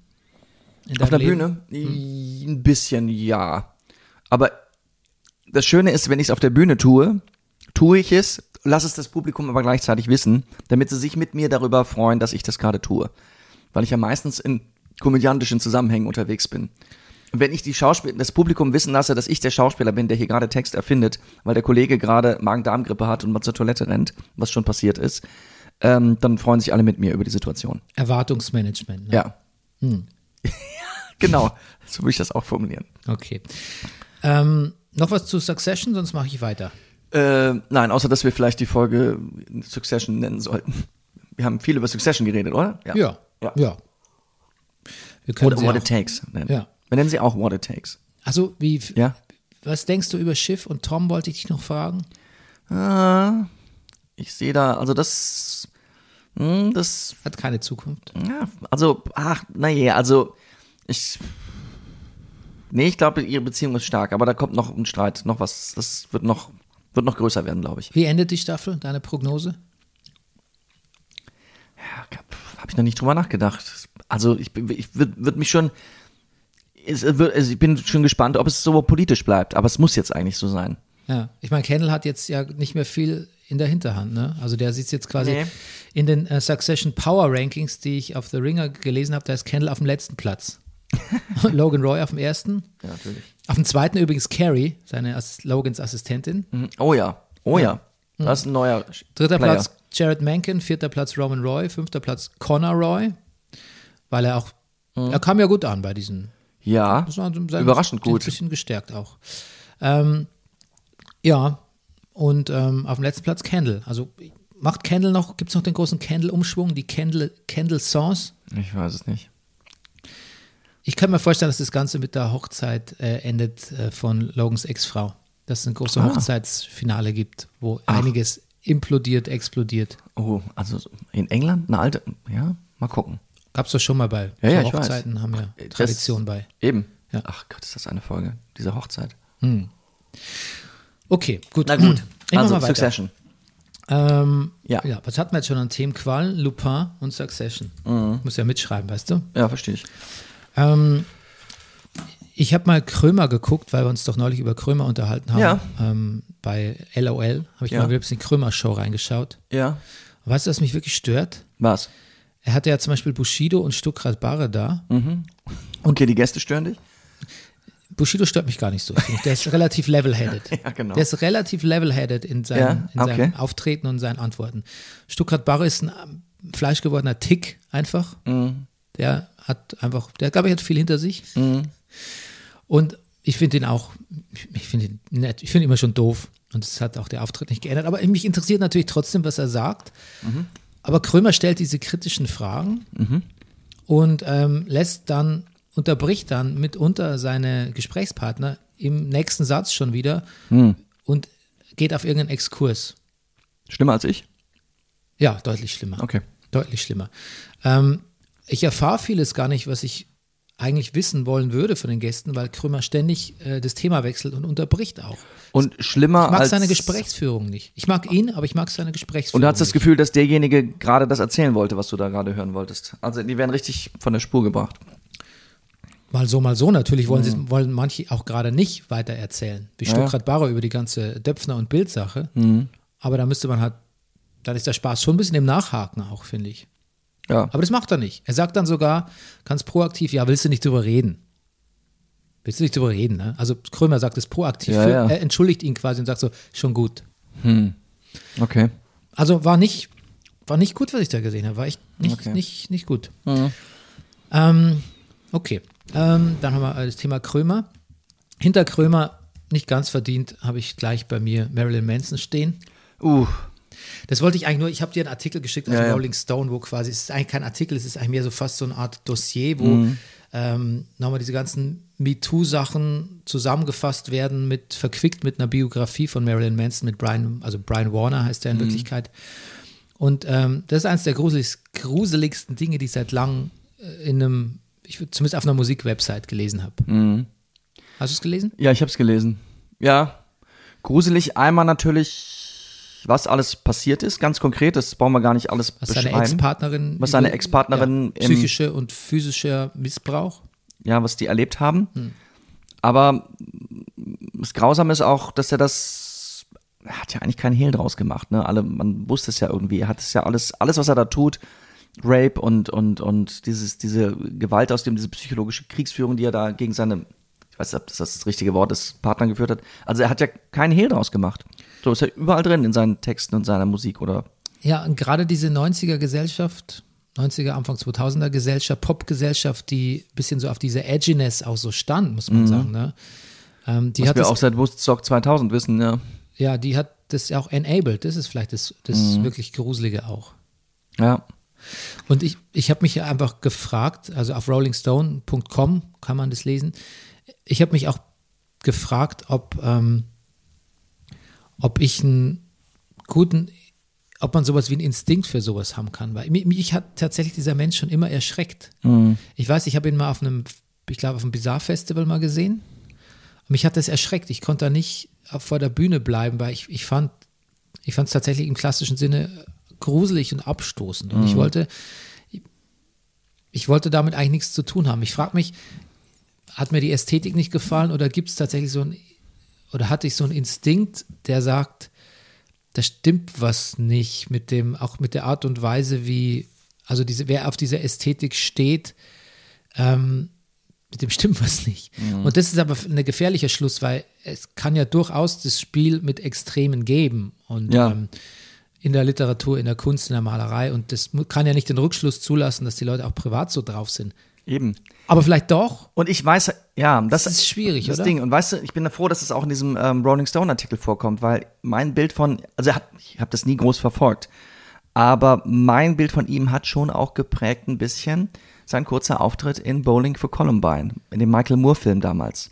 In Auf der Leben? Bühne? Ein bisschen, ja. Aber das Schöne ist, wenn ich es auf der Bühne tue, tue ich es, lass es das Publikum aber gleichzeitig wissen, damit sie sich mit mir darüber freuen, dass ich das gerade tue. Weil ich ja meistens in komödiantischen Zusammenhängen unterwegs bin. Und wenn ich die das Publikum wissen lasse, dass ich der Schauspieler bin, der hier gerade Text erfindet, weil der Kollege gerade Magen-Darm-Grippe hat und mal zur Toilette rennt, was schon passiert ist, ähm, dann freuen sich alle mit mir über die Situation. Erwartungsmanagement. Ne? Ja. genau, so würde ich das auch formulieren. Okay. Ähm, noch was zu Succession, sonst mache ich weiter. Äh, nein, außer dass wir vielleicht die Folge Succession nennen sollten. Wir haben viel über Succession geredet, oder? Ja. Ja. Ja. Wir können What, sie what it takes. Nennen. Ja. Wir nennen sie auch What it takes. Also, wie, Ja. was denkst du über Schiff und Tom, wollte ich dich noch fragen? Ah, ich sehe da, also das, hm, das, Hat keine Zukunft. ja, also, ach, naja, also, ich, nee, ich glaube, ihre Beziehung ist stark, aber da kommt noch ein Streit, noch was, das wird noch, wird noch größer werden, glaube ich. Wie endet die Staffel? Deine Prognose? Habe ich noch nicht drüber nachgedacht. Also ich, bin- ich würde würd mich schon, wird, also ich bin schon gespannt, ob es so politisch bleibt, aber es muss jetzt eigentlich so sein. Ja. Ich meine, Kendall hat jetzt ja nicht mehr viel in der Hinterhand. Ne? Also, der sitzt jetzt quasi Nee. in den äh, Succession Power Rankings, die ich auf The Ringer gelesen habe. Da ist Kendall auf dem letzten Platz. Logan Roy auf dem ersten. Ja, natürlich. Auf dem zweiten übrigens Carrie, seine Assis Logans Assistentin. Oh ja, oh ja. Das ist ein neuer Dritter Player. Platz Jared Mencken, vierter Platz Roman Roy, fünfter Platz Connor Roy, weil er auch, er kam ja gut an bei diesen. Ja, überraschend Ein gut. bisschen gestärkt auch. Ähm, ja, und ähm, auf dem letzten Platz Kendall. Also macht Kendall noch, gibt es noch den großen Kendall-Umschwung, die Kendall, Kendall Sauce? Ich weiß es nicht. Ich kann mir vorstellen, dass das Ganze mit der Hochzeit äh, endet äh, von Logans Ex-Frau. Dass es ein großes Ah. Hochzeitsfinale gibt, wo einiges implodiert, explodiert. Oh, also in England eine alte, ja, mal gucken. Gab es doch schon mal bei Ja, ja. Hochzeiten, haben ja Das- Tradition bei. Eben. Ja. Ach Gott, ist das eine Folge, diese Hochzeit. Okay, gut. Na gut, Ich also mach mal weiter. Succession. Ähm, Ja. ja. was hatten wir jetzt schon an Themen? Qual, Lupin und Succession. Mhm. Muss ja mitschreiben, weißt du? Ja, verstehe ich. Ähm, ich habe mal Krömer geguckt, weil wir uns doch neulich über Krömer unterhalten haben. Ja. Ähm, bei LOL habe ich Ja. mal wieder ein bisschen Krömer-Show reingeschaut. Ja. Weißt du, was mich wirklich stört? Was? Er hatte ja zum Beispiel Bushido und Stuckrad Barre da. Okay, die Gäste stören dich? Bushido stört mich gar nicht so. Der ist relativ level-headed. Ja, genau. Der ist relativ level-headed in, seinem, Ja, in okay. seinem Auftreten und seinen Antworten. Stuttgart Barre ist ein ähm, fleischgewordener Tick einfach. Mhm. Der hat einfach, der glaube ich hat viel hinter sich. Und ich finde ihn auch, ich finde ihn nett, ich finde ihn immer schon doof. Und das hat auch der Auftritt nicht geändert. Aber mich interessiert natürlich trotzdem, was er sagt. Mhm. Aber Krömer stellt diese kritischen Fragen und ähm, lässt dann, unterbricht dann mitunter seine Gesprächspartner im nächsten Satz schon wieder Hm. und geht auf irgendeinen Exkurs. Schlimmer als ich? Ja, deutlich schlimmer. Okay. Deutlich schlimmer. Ähm, ich erfahre vieles gar nicht, was ich eigentlich wissen wollen würde von den Gästen, weil Krömer ständig äh, das Thema wechselt und unterbricht auch. Und schlimmer Ich mag als seine Gesprächsführung nicht. Ich mag ihn, aber ich mag seine Gesprächsführung Und du hast das. Gefühl, dass derjenige gerade das erzählen wollte, was du da gerade hören wolltest. Also die werden richtig von der Spur gebracht. Mal so, mal so. Natürlich wollen, Mhm. sie, wollen manche auch gerade nicht weiter erzählen. Wie Ja. Stuttgart Barre über die ganze Döpfner- und Bildsache. Mhm. Aber da müsste man halt, dann ist der Spaß schon ein bisschen im Nachhaken auch, finde ich. Ja. Aber das macht er nicht. Er sagt dann sogar ganz proaktiv, ja, willst du nicht drüber reden? Willst du nicht drüber reden, ne? Also Krömer sagt es proaktiv. Ja, Für- ja. Er entschuldigt ihn quasi und sagt so, schon gut. Okay. Also war nicht, war nicht gut, was ich da gesehen habe. War echt nicht, Okay. nicht, nicht gut. Ähm, okay. Ähm, dann haben wir das Thema Krömer. Hinter Krömer, nicht ganz verdient, habe ich gleich bei mir Marilyn Manson stehen. Uh, Das wollte ich eigentlich nur, ich habe dir einen Artikel geschickt aus Ja, ja. Rolling Stone, wo quasi, es ist eigentlich kein Artikel, es ist eigentlich mehr so fast so eine Art Dossier, wo Mhm. ähm, nochmal diese ganzen MeToo-Sachen zusammengefasst werden, mit, verquickt mit einer Biografie von Marilyn Manson, mit Brian, also Brian Warner heißt Mhm. er in Wirklichkeit. Und ähm, das ist eines der gruselig, gruseligsten Dinge, die ich seit langem äh, in einem, ich zumindest auf einer Musikwebsite gelesen habe. Mhm. Hast du es gelesen? Ja, ich habe es gelesen. Ja, gruselig. Einmal natürlich, was alles passiert ist, ganz konkret. Das brauchen wir gar nicht alles Was seine beschreiben. Ex-Partnerin. Was seine Ex-Partnerin ja, psychische und physischer Missbrauch. ja, was die erlebt haben. Hm. Aber das Grausame ist auch, dass er das, er hat ja eigentlich keinen Hehl draus gemacht. Ne? Alle, man wusste es ja irgendwie. Er hat es ja alles, alles, was er da tut, Rape und und und dieses diese Gewalt aus dem, diese psychologische Kriegsführung, die er da gegen seine, ich weiß nicht, ob das das richtige Wort ist, Partner geführt hat. Also er hat ja keinen Hehl draus gemacht. So ist ja überall drin in seinen Texten und seiner Musik oder Ja, und gerade diese 90er Gesellschaft, 90er, Anfang 2000er Gesellschaft, Pop-Gesellschaft, die ein bisschen so auf diese Edginess auch so stand, muss man sagen. Ne? Ähm, die was hat wir das, auch seit Woodstock 2000 wissen. Ja, ja, die hat das auch enabled. Das ist vielleicht das, das Mhm. wirklich Gruselige auch. ja. Und ich, ich habe mich einfach gefragt, also auf rollingstone.com kann man das lesen. Ich habe mich auch gefragt, ob, ähm, ob ich einen guten, ob man sowas wie einen Instinkt für sowas haben kann. Weil mich, mich hat tatsächlich dieser Mensch schon immer erschreckt. Ich weiß, ich habe ihn mal auf einem, ich glaube, auf einem Bizarre-Festival mal gesehen. Und mich hat das erschreckt. Ich konnte da nicht vor der Bühne bleiben, weil ich, ich fand, ich fand es tatsächlich im klassischen Sinne gruselig und abstoßend. Und ich wollte, ich wollte damit eigentlich nichts zu tun haben. Ich frage mich, hat mir die Ästhetik nicht gefallen oder gibt es tatsächlich so ein, oder hatte ich so einen Instinkt, der sagt, da stimmt was nicht mit dem, auch mit der Art und Weise, wie, also diese, wer auf diese Ästhetik steht, ähm, mit dem stimmt was nicht. Und das ist aber ein gefährlicher Schluss, weil es kann ja durchaus das Spiel mit Extremen geben. Und Ja. ähm, in der Literatur, in der Kunst, in der Malerei. Und das kann ja nicht den Rückschluss zulassen, dass die Leute auch privat so drauf sind. Eben. Aber vielleicht doch. Und ich weiß, ja, das, Das ist schwierig, das oder? Ding. Und weißt du, ich bin froh, dass es auch in diesem ähm, Rolling Stone Artikel vorkommt, weil mein Bild von, also ich habe das nie groß verfolgt, aber mein Bild von ihm hat schon auch geprägt ein bisschen sein kurzer Auftritt in Bowling for Columbine, in dem Michael Moore Film damals.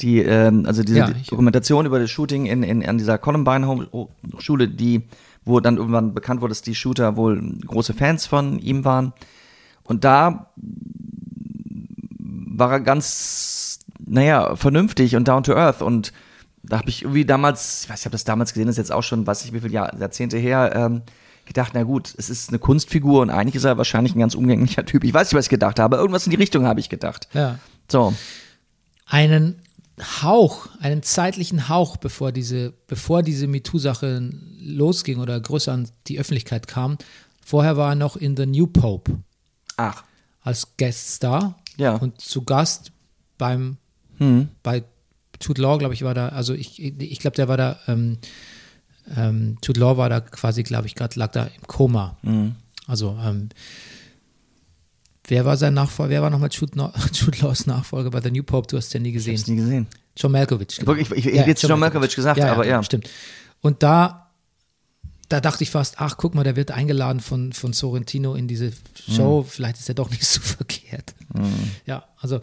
Die, ähm, also diese Ja, Dokumentation über das Shooting in, in, an dieser Columbine Home Schule, die, wo dann irgendwann bekannt wurde, dass die Shooter wohl große Fans von ihm waren. Und da war er ganz, naja, vernünftig und down to earth und da habe ich irgendwie damals, ich weiß nicht, ich habe das damals gesehen, das ist jetzt auch schon, weiß ich wie viele Jahr, Jahrzehnte her, ähm, gedacht, na gut, es ist eine Kunstfigur und eigentlich ist er wahrscheinlich ein ganz umgänglicher Typ. Ich weiß nicht, was ich gedacht habe, irgendwas in die Richtung habe ich gedacht. Ja. So, einen Hauch, einen zeitlichen Hauch, bevor diese, bevor diese MeToo-Sache losging oder größer an die Öffentlichkeit kam. Vorher war er noch in The New Pope ach, als Gueststar Ja. und zu Gast beim hm, bei Jude Law, glaube ich, war da, also ich, ich glaube, der war da, ähm, ähm, Jude Law war da quasi, glaube ich, gerade lag da im Koma. hm. Also, ähm, wer war sein Nachfolger? Wer war nochmal Jude, No- Jude Laws Nachfolger bei The New Pope? Du hast den nie ich gesehen. hab's nie gesehen. John Malkovich. genau. Wirklich, ich- ich hätte jetzt John Malkovich gesagt, aber ja. Stimmt. Und da, da dachte ich fast, ach, guck mal, der wird eingeladen von, von Sorrentino in diese Show. Mhm. Vielleicht ist er doch nicht so verkehrt. Ja, also,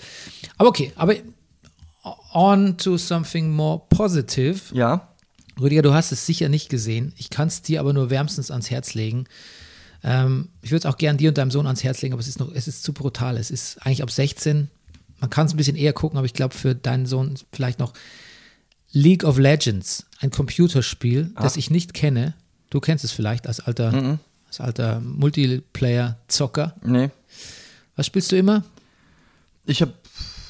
aber okay, aber on to something more positive. Ja, Rüdiger, du hast es sicher nicht gesehen. Ich kann es dir aber nur wärmstens ans Herz legen. Ähm, ich würde es auch gern dir und deinem Sohn ans Herz legen, aber es ist noch, es ist zu brutal. Es ist eigentlich ab 16. Man kann es ein bisschen eher gucken, aber ich glaube für deinen Sohn vielleicht noch League of Legends, ein Computerspiel, das ich nicht kenne. Du kennst es vielleicht als alter, als alter Multiplayer-Zocker. nee. Was spielst du immer? Ich habe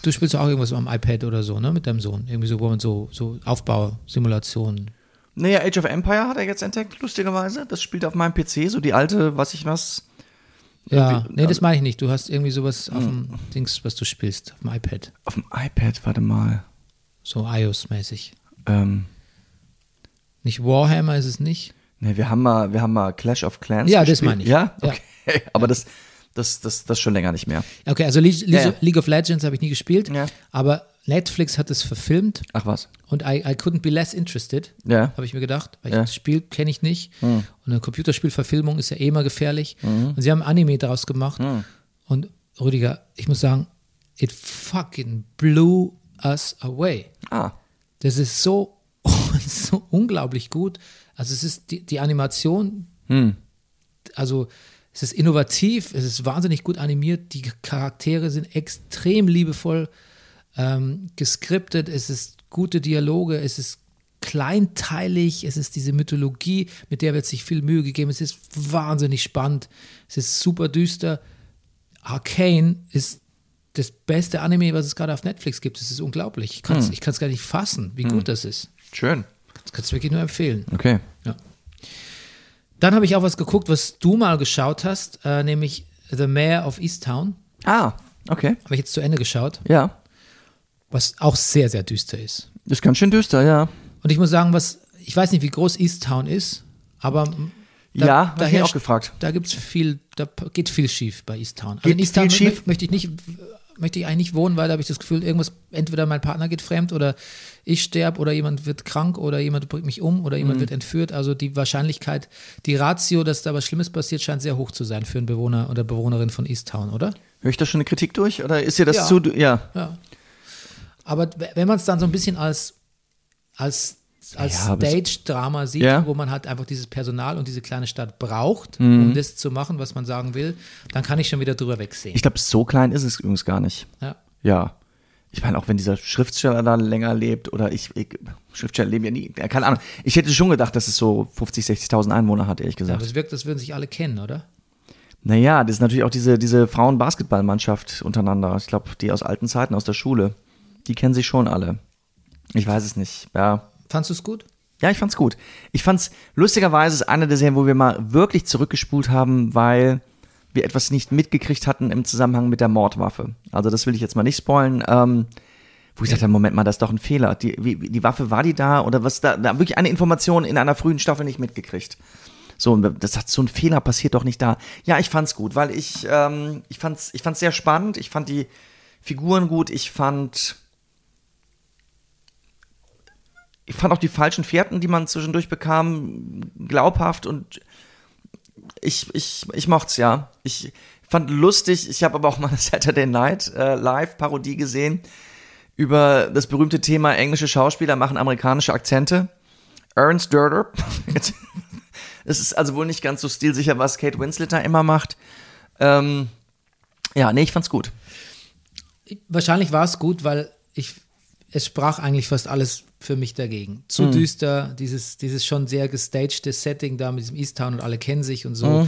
Du spielst auch irgendwas am iPad oder so, ne, mit deinem Sohn. Irgendwie so, wo man so, so Aufbausimulationen. Naja, Age of Empire hat er jetzt entdeckt, lustigerweise. Das spielt auf meinem PC, so die alte, was ich was. Ja, nee, das meine ich nicht. Du hast irgendwie sowas auf dem Dings, was du spielst, auf dem iPad. Auf dem iPad, warte mal. So iOS-mäßig. Ähm, Nicht Warhammer ist es nicht. ne, wir haben mal, wir haben mal Clash of Clans. Ja, das gespielt. meine ich. Ja, Ja. okay. Aber das, das, das, das schon länger nicht mehr. Okay, also League, League, Ja, ja. League of Legends habe ich nie gespielt, Ja. aber Netflix hat es verfilmt Ach was. und I, I couldn't be less interested, Ja. habe ich mir gedacht. Weil Ja. das Spiel kenne ich nicht. Und eine Computerspielverfilmung ist ja eh immer gefährlich. Mhm. Und sie haben Anime daraus gemacht. Und Rüdiger, ich muss sagen, it fucking blew us away. Ah. Das ist so, so unglaublich gut. Also es ist die, die Animation, also es ist innovativ, es ist wahnsinnig gut animiert, die Charaktere sind extrem liebevoll ähm, geskriptet, es ist gute Dialoge, es ist kleinteilig, es ist diese Mythologie, mit der wird sich viel Mühe gegeben, es ist wahnsinnig spannend, es ist super düster. Arcane ist das beste Anime, was es gerade auf Netflix gibt. Es ist unglaublich. Ich kann es ich kann's gar nicht fassen, wie gut das ist. Schön. Das kannst du wirklich nur empfehlen. Okay. Ja. Dann habe ich auch was geguckt, was du mal geschaut hast, äh, nämlich The Mayor of Easttown. Ah, okay. Habe ich jetzt zu Ende geschaut, Ja. Was auch sehr, sehr düster ist. Ist ganz schön düster, ja. Und ich muss sagen, was, ich weiß nicht, wie groß Easttown ist, aber da, Ja, da ich auch gefragt. Da gibt es viel, da geht viel schief bei Easttown. Also Geht in Easttown schief? möchte ich nicht, möchte ich eigentlich nicht wohnen, weil da habe ich das Gefühl, irgendwas, entweder mein Partner geht fremd oder ich sterbe oder jemand wird krank oder jemand bringt mich um oder Mhm. jemand wird entführt. Also die Wahrscheinlichkeit, die Ratio, dass da was Schlimmes passiert, scheint sehr hoch zu sein für einen Bewohner oder Bewohnerin von Easttown, oder? Höre ich da schon eine Kritik durch? Oder ist dir das Ja. zu. Ja. Ja. Aber wenn man es dann so ein bisschen als, als, als Ja, aber Stage-Drama sieht, Ja. wo man halt einfach dieses Personal und diese kleine Stadt braucht, Mhm. um das zu machen, was man sagen will, dann kann ich schon wieder drüber wegsehen. Ich glaube, so klein ist es übrigens gar nicht. ja. Ja. Ich meine, auch wenn dieser Schriftsteller da länger lebt oder ich, ich Schriftsteller leben ja nie, ja, keine Ahnung. Ich hätte schon gedacht, dass es so 50, 60.000 Einwohner hat, ehrlich Aber gesagt. es wirkt, als würden sich alle kennen, oder? naja, das ist natürlich auch diese, diese Frauen-Basketballmannschaft untereinander. Ich glaube, die aus alten Zeiten, aus der Schule. Die kennen sich schon alle. Ich weiß es nicht. Ja. Fandst du es gut? Ja, ich fand's gut. Ich fand's lustigerweise ist eine der Serien, wo wir mal wirklich zurückgespult haben, weil wir etwas nicht mitgekriegt hatten im Zusammenhang mit der Mordwaffe. Also das will ich jetzt mal nicht spoilen. Ähm, wo ich sagte, Moment mal, das ist doch ein Fehler. Die, wie, die Waffe war die da oder was da? Da wirklich eine Information in einer frühen Staffel nicht mitgekriegt. So, das hat so ein Fehler passiert doch nicht da. Ja, ich fand's gut, weil ich, ähm, ich fand's, ich fand's sehr spannend. Ich fand die Figuren gut. Ich fand, ich fand auch die falschen Fährten, die man zwischendurch bekam, glaubhaft und ich, ich, ich mocht's, ja. Ich fand lustig, ich habe aber auch mal eine Saturday Night äh, Live-Parodie gesehen über das berühmte Thema englische Schauspieler machen amerikanische Akzente. Ernst Dörder. Es ist also wohl nicht ganz so stilsicher, was Kate Winslet da immer macht. Ähm, ja, nee, ich fand's gut. Wahrscheinlich war es gut, weil ich, es sprach eigentlich fast alles für mich dagegen. Zu düster, dieses, dieses schon sehr gestagte Setting da mit diesem Easttown und alle kennen sich und so.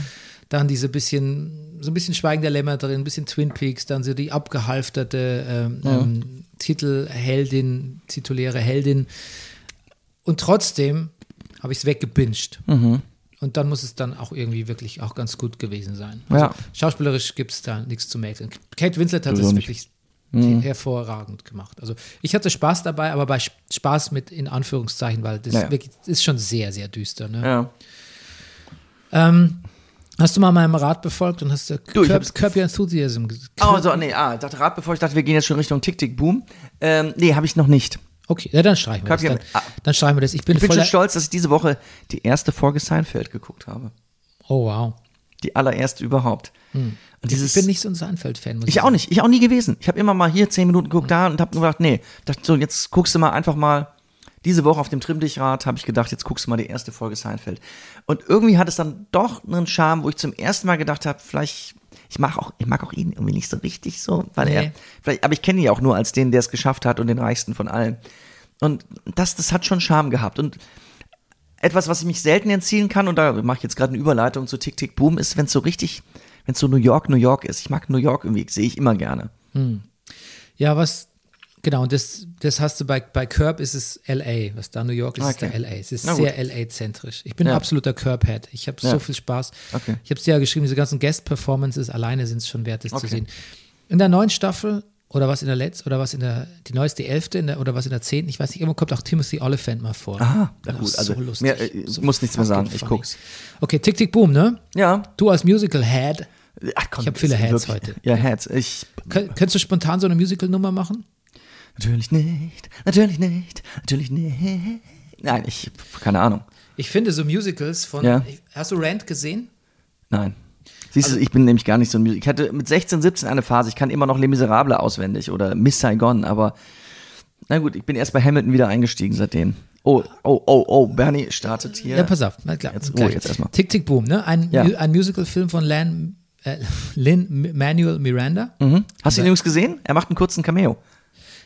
Dann diese bisschen, so ein bisschen Schweigen der Lämmer drin, ein bisschen Twin Peaks, dann so die abgehalfterte ähm, ähm, Titelheldin, tituläre Heldin. Und trotzdem habe ich es weggebinged. Und dann muss es dann auch irgendwie wirklich auch ganz gut gewesen sein. Also Ja. Schauspielerisch gibt es da nichts zu mäkeln. Kate Winslet hat es nicht. Wirklich hervorragend gemacht. Also ich hatte Spaß dabei, aber bei Sp- Spaß mit in Anführungszeichen, weil das Ja. wirklich, ist schon sehr, sehr düster. Ne? Ja. Ähm, hast du mal meinem Rat befolgt und hast du Du, Curb, Curb Your Enthusiasm ge- Oh, so, nee, ah, ich dachte Rat, bevor ich dachte, wir gehen jetzt schon Richtung Tick-Tick-Boom. Ähm, nee, habe ich noch nicht. Okay, ja, dann streichen wir Curb das. Dann, ah. dann streichen wir das. Ich bin, Ich bin schon stolz, dass ich diese Woche die erste Folge Seinfeld geguckt habe. Oh, wow. Die allererste überhaupt. Und dieses, ich bin nicht so ein Seinfeld-Fan, ich sagen. auch nicht, ich auch nie gewesen. Ich habe immer mal hier zehn Minuten geguckt, da und habe gedacht, nee, dachte so, jetzt guckst du mal einfach mal. Diese Woche auf dem Trimm-Dich-Rad habe ich gedacht, jetzt guckst du mal die erste Folge Seinfeld. Und irgendwie hat es dann doch einen Charme, wo ich zum ersten Mal gedacht habe, vielleicht, ich mag auch, ich mag auch ihn irgendwie nicht so richtig so, weil Nee. er, vielleicht, aber ich kenne ihn ja auch nur als den, der es geschafft hat und den reichsten von allen. Und das, das hat schon Charme gehabt. Und etwas, was ich mich selten entziehen kann, und da mache ich jetzt gerade eine Überleitung zu Tick Tick Boom, ist, wenn es so richtig, wenn es so New York, New York ist. Ich mag New York irgendwie, sehe ich immer gerne. Ja, was, genau, und das, das hast du bei, bei Curb ist es LA, was da New York ist, ist Okay. da LA. Es ist sehr LA-zentrisch. Ich bin ein Ja. absoluter Curb-Head. Ich habe Ja. so viel Spaß. Okay. Ich habe es dir ja geschrieben, diese ganzen Guest-Performances alleine sind es schon wert, das zu Okay. sehen. In der neuen Staffel oder was in der letzten, oder was in der, die neueste, die elfte, in der, oder was in der zehnten, ich weiß nicht, irgendwo kommt auch Timothy Oliphant mal vor. Aha, Ja, gut, also so lustig. mehr, äh, So muss nichts mehr sagen, fucking ich funny. guck's. Okay, Tick, Tick, Boom, ne? Ja. Du als Musical-Head, Ach, komm, Ich hab viele Heads heute. Ja, Heads. Ich, könntest du spontan so eine Musical-Nummer machen? Natürlich nicht, natürlich nicht, natürlich nicht. Nein, ich, keine Ahnung. Ich finde so Musicals von. Ja. Hast du Rand gesehen? Nein. Siehst du, ich bin nämlich gar nicht so ein Musiker. Ich hatte mit 16, 17 eine Phase, ich kann immer noch Les Miserables auswendig oder Miss Saigon, aber na gut, ich bin erst bei Hamilton wieder eingestiegen seitdem. Oh, oh, oh, oh, Bernie startet hier. Ja, pass auf. Na klar. Jetzt- oh, jetzt erstmal. Tick, Tick, Boom, ne? Ein, Ja. Ein Musical-Film von Lan, äh, Lin Manuel Miranda. Mhm. Hast du ihn übrigens gesehen? Er macht einen kurzen Cameo.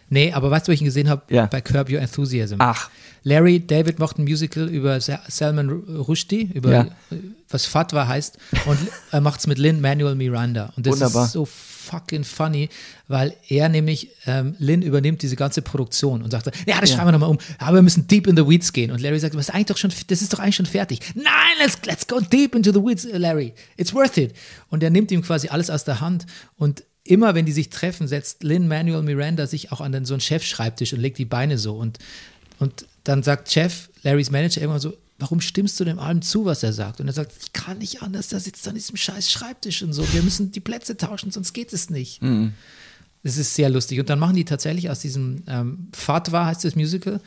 Nee, aber weißt du, wo ich ihn gesehen habe? Ja. Bei Curb Your Enthusiasm. Ach. Larry David macht ein Musical über Sa- Salman Rushdie, über Ja. äh, was Fatwa heißt. Und er macht es mit Lin Manuel Miranda. Und das Wunderbar. ist so fucking funny, weil er nämlich, ähm, Lin übernimmt diese ganze Produktion und sagt, ja, das schreiben wir nochmal um. Aber wir müssen deep in the weeds gehen. Und Larry sagt, das ist, eigentlich doch schon, das ist doch eigentlich schon fertig. Nein, let's, let's go deep into the weeds, Larry. It's worth it. Und er nimmt ihm quasi alles aus der Hand und immer wenn die sich treffen, setzt Lin Manuel Miranda sich auch an den, so einen Chefschreibtisch und legt die Beine so. Und, und dann sagt Chef, Larrys Manager, irgendwann so, warum stimmst du dem allem zu, was er sagt? Und er sagt, ich kann nicht anders, der sitzt an diesem scheiß Schreibtisch und so. Wir müssen die Plätze tauschen, sonst geht es nicht. Das ist sehr lustig. Und dann machen die tatsächlich aus diesem ähm, Fatwa, heißt das Musical,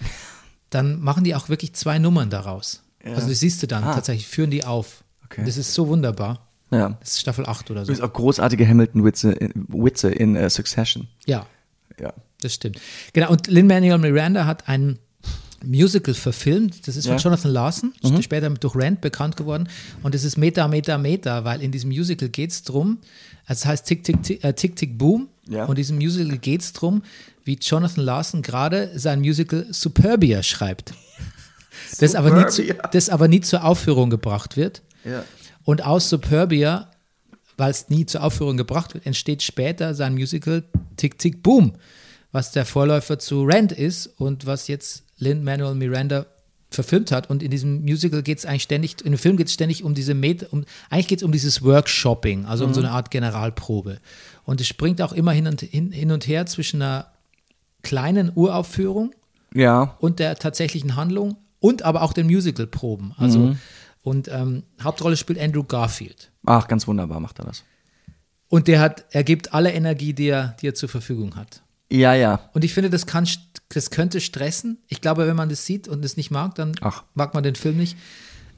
dann machen die auch wirklich zwei Nummern daraus. Also das siehst du dann tatsächlich, führen die auf. Okay. Das ist so wunderbar. Ja. Das ist Staffel 8 oder so. Übrigens auch großartige Hamilton-Witze Witze in äh, Succession. Ja, Ja. das stimmt. Genau, und Lin-Manuel Miranda hat ein Musical verfilmt. Das ist von Ja. Jonathan Larson, später durch Rand bekannt geworden. Und es ist Meta, Meta, Meta, weil in diesem Musical geht es drum, also es heißt Tick, Tick, Tick, äh, Tick, Tick, Boom. Ja. Und in diesem Musical geht es drum, wie Jonathan Larson gerade sein Musical Superbia schreibt. Das aber, nie zu, Superbia. das aber nie zur Aufführung gebracht wird. Ja. Und aus Superbia, weil es nie zur Aufführung gebracht wird, entsteht später sein Musical Tick Tick Boom, was der Vorläufer zu Rand ist und was jetzt Lin Manuel Miranda verfilmt hat. Und in diesem Musical geht es eigentlich ständig, in dem Film geht es ständig um diese Meta, um, eigentlich geht es um dieses Workshopping, also um so eine Art Generalprobe. Und es springt auch immer hin und, hin, hin und her zwischen einer kleinen Uraufführung Ja. und der tatsächlichen Handlung und aber auch den Musical-Proben. Also, und ähm, Hauptrolle spielt Andrew Garfield. Ach, ganz wunderbar macht er das. Und der hat, er gibt alle Energie, die er, die er zur Verfügung hat. Ja, ja. Und ich finde, das kann, das könnte stressen. Ich glaube, wenn man das sieht und es nicht mag, dann Ach. mag man den Film nicht.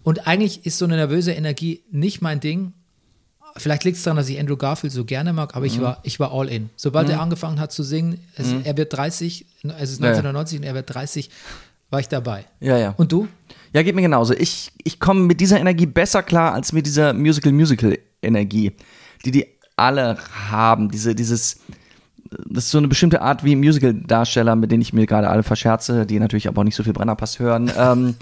Und eigentlich ist so eine nervöse Energie nicht mein Ding. Vielleicht liegt es daran, dass ich Andrew Garfield so gerne mag, Mhm. aber ich war, ich war all in. Sobald er angefangen hat zu singen, es, er wird 30, es ist Ja, ja. 1990 und er wird 30, war ich dabei. Ja, ja. Und du? Ja, geht mir genauso. Ich, ich komme mit dieser Energie besser klar als mit dieser Musical-Musical-Energie, die die alle haben. Diese, dieses, das ist so eine bestimmte Art wie Musical-Darsteller, mit denen ich mir gerade alle verscherze, die natürlich aber auch nicht so viel Brennerpass hören. Ähm,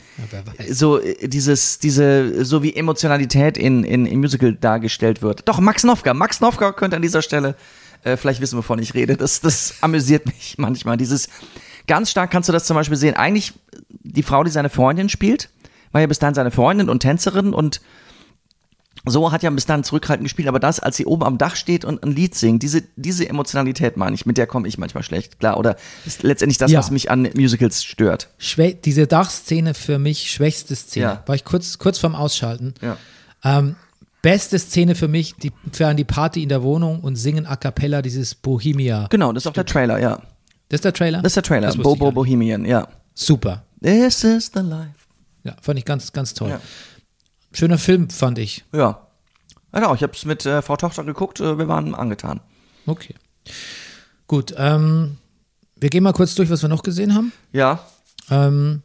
weiß. so äh, dieses, diese, so wie Emotionalität in, in, im Musical dargestellt wird. Doch, Max Nowka. Max Nowka könnte an dieser Stelle äh, vielleicht wissen, wovon ich rede. Das, das amüsiert mich manchmal. Dieses, ganz stark kannst du das zum Beispiel sehen. Eigentlich die Frau, die seine Freundin spielt, war ja bis dahin seine Freundin und Tänzerin und so hat ja bis dahin zurückhaltend gespielt, aber das, als sie oben am Dach steht und ein Lied singt, diese, diese Emotionalität meine ich, mit der komme ich manchmal schlecht, klar, oder ist letztendlich das, Ja. was mich an Musicals stört. Schwä diese Dachszene für mich schwächste Szene. Ja. War ich kurz, kurz vorm Ausschalten. Ja. Ähm, beste Szene für mich, die feiern die Party in der Wohnung und singen a cappella dieses Bohemia. Genau, das ist auch der Trailer, ja. Das ist der Trailer? Das ist der Trailer, Das Bobo. Bohemian, ja. Super. This is the life. Ja, fand ich ganz, ganz toll. Ja. Schöner Film, fand ich. Ja. Genau, ich habe es mit äh, Frau Tochter geguckt, äh, wir waren angetan. Okay. Gut, ähm, wir gehen mal kurz durch, was wir noch gesehen haben. Ja, Ähm,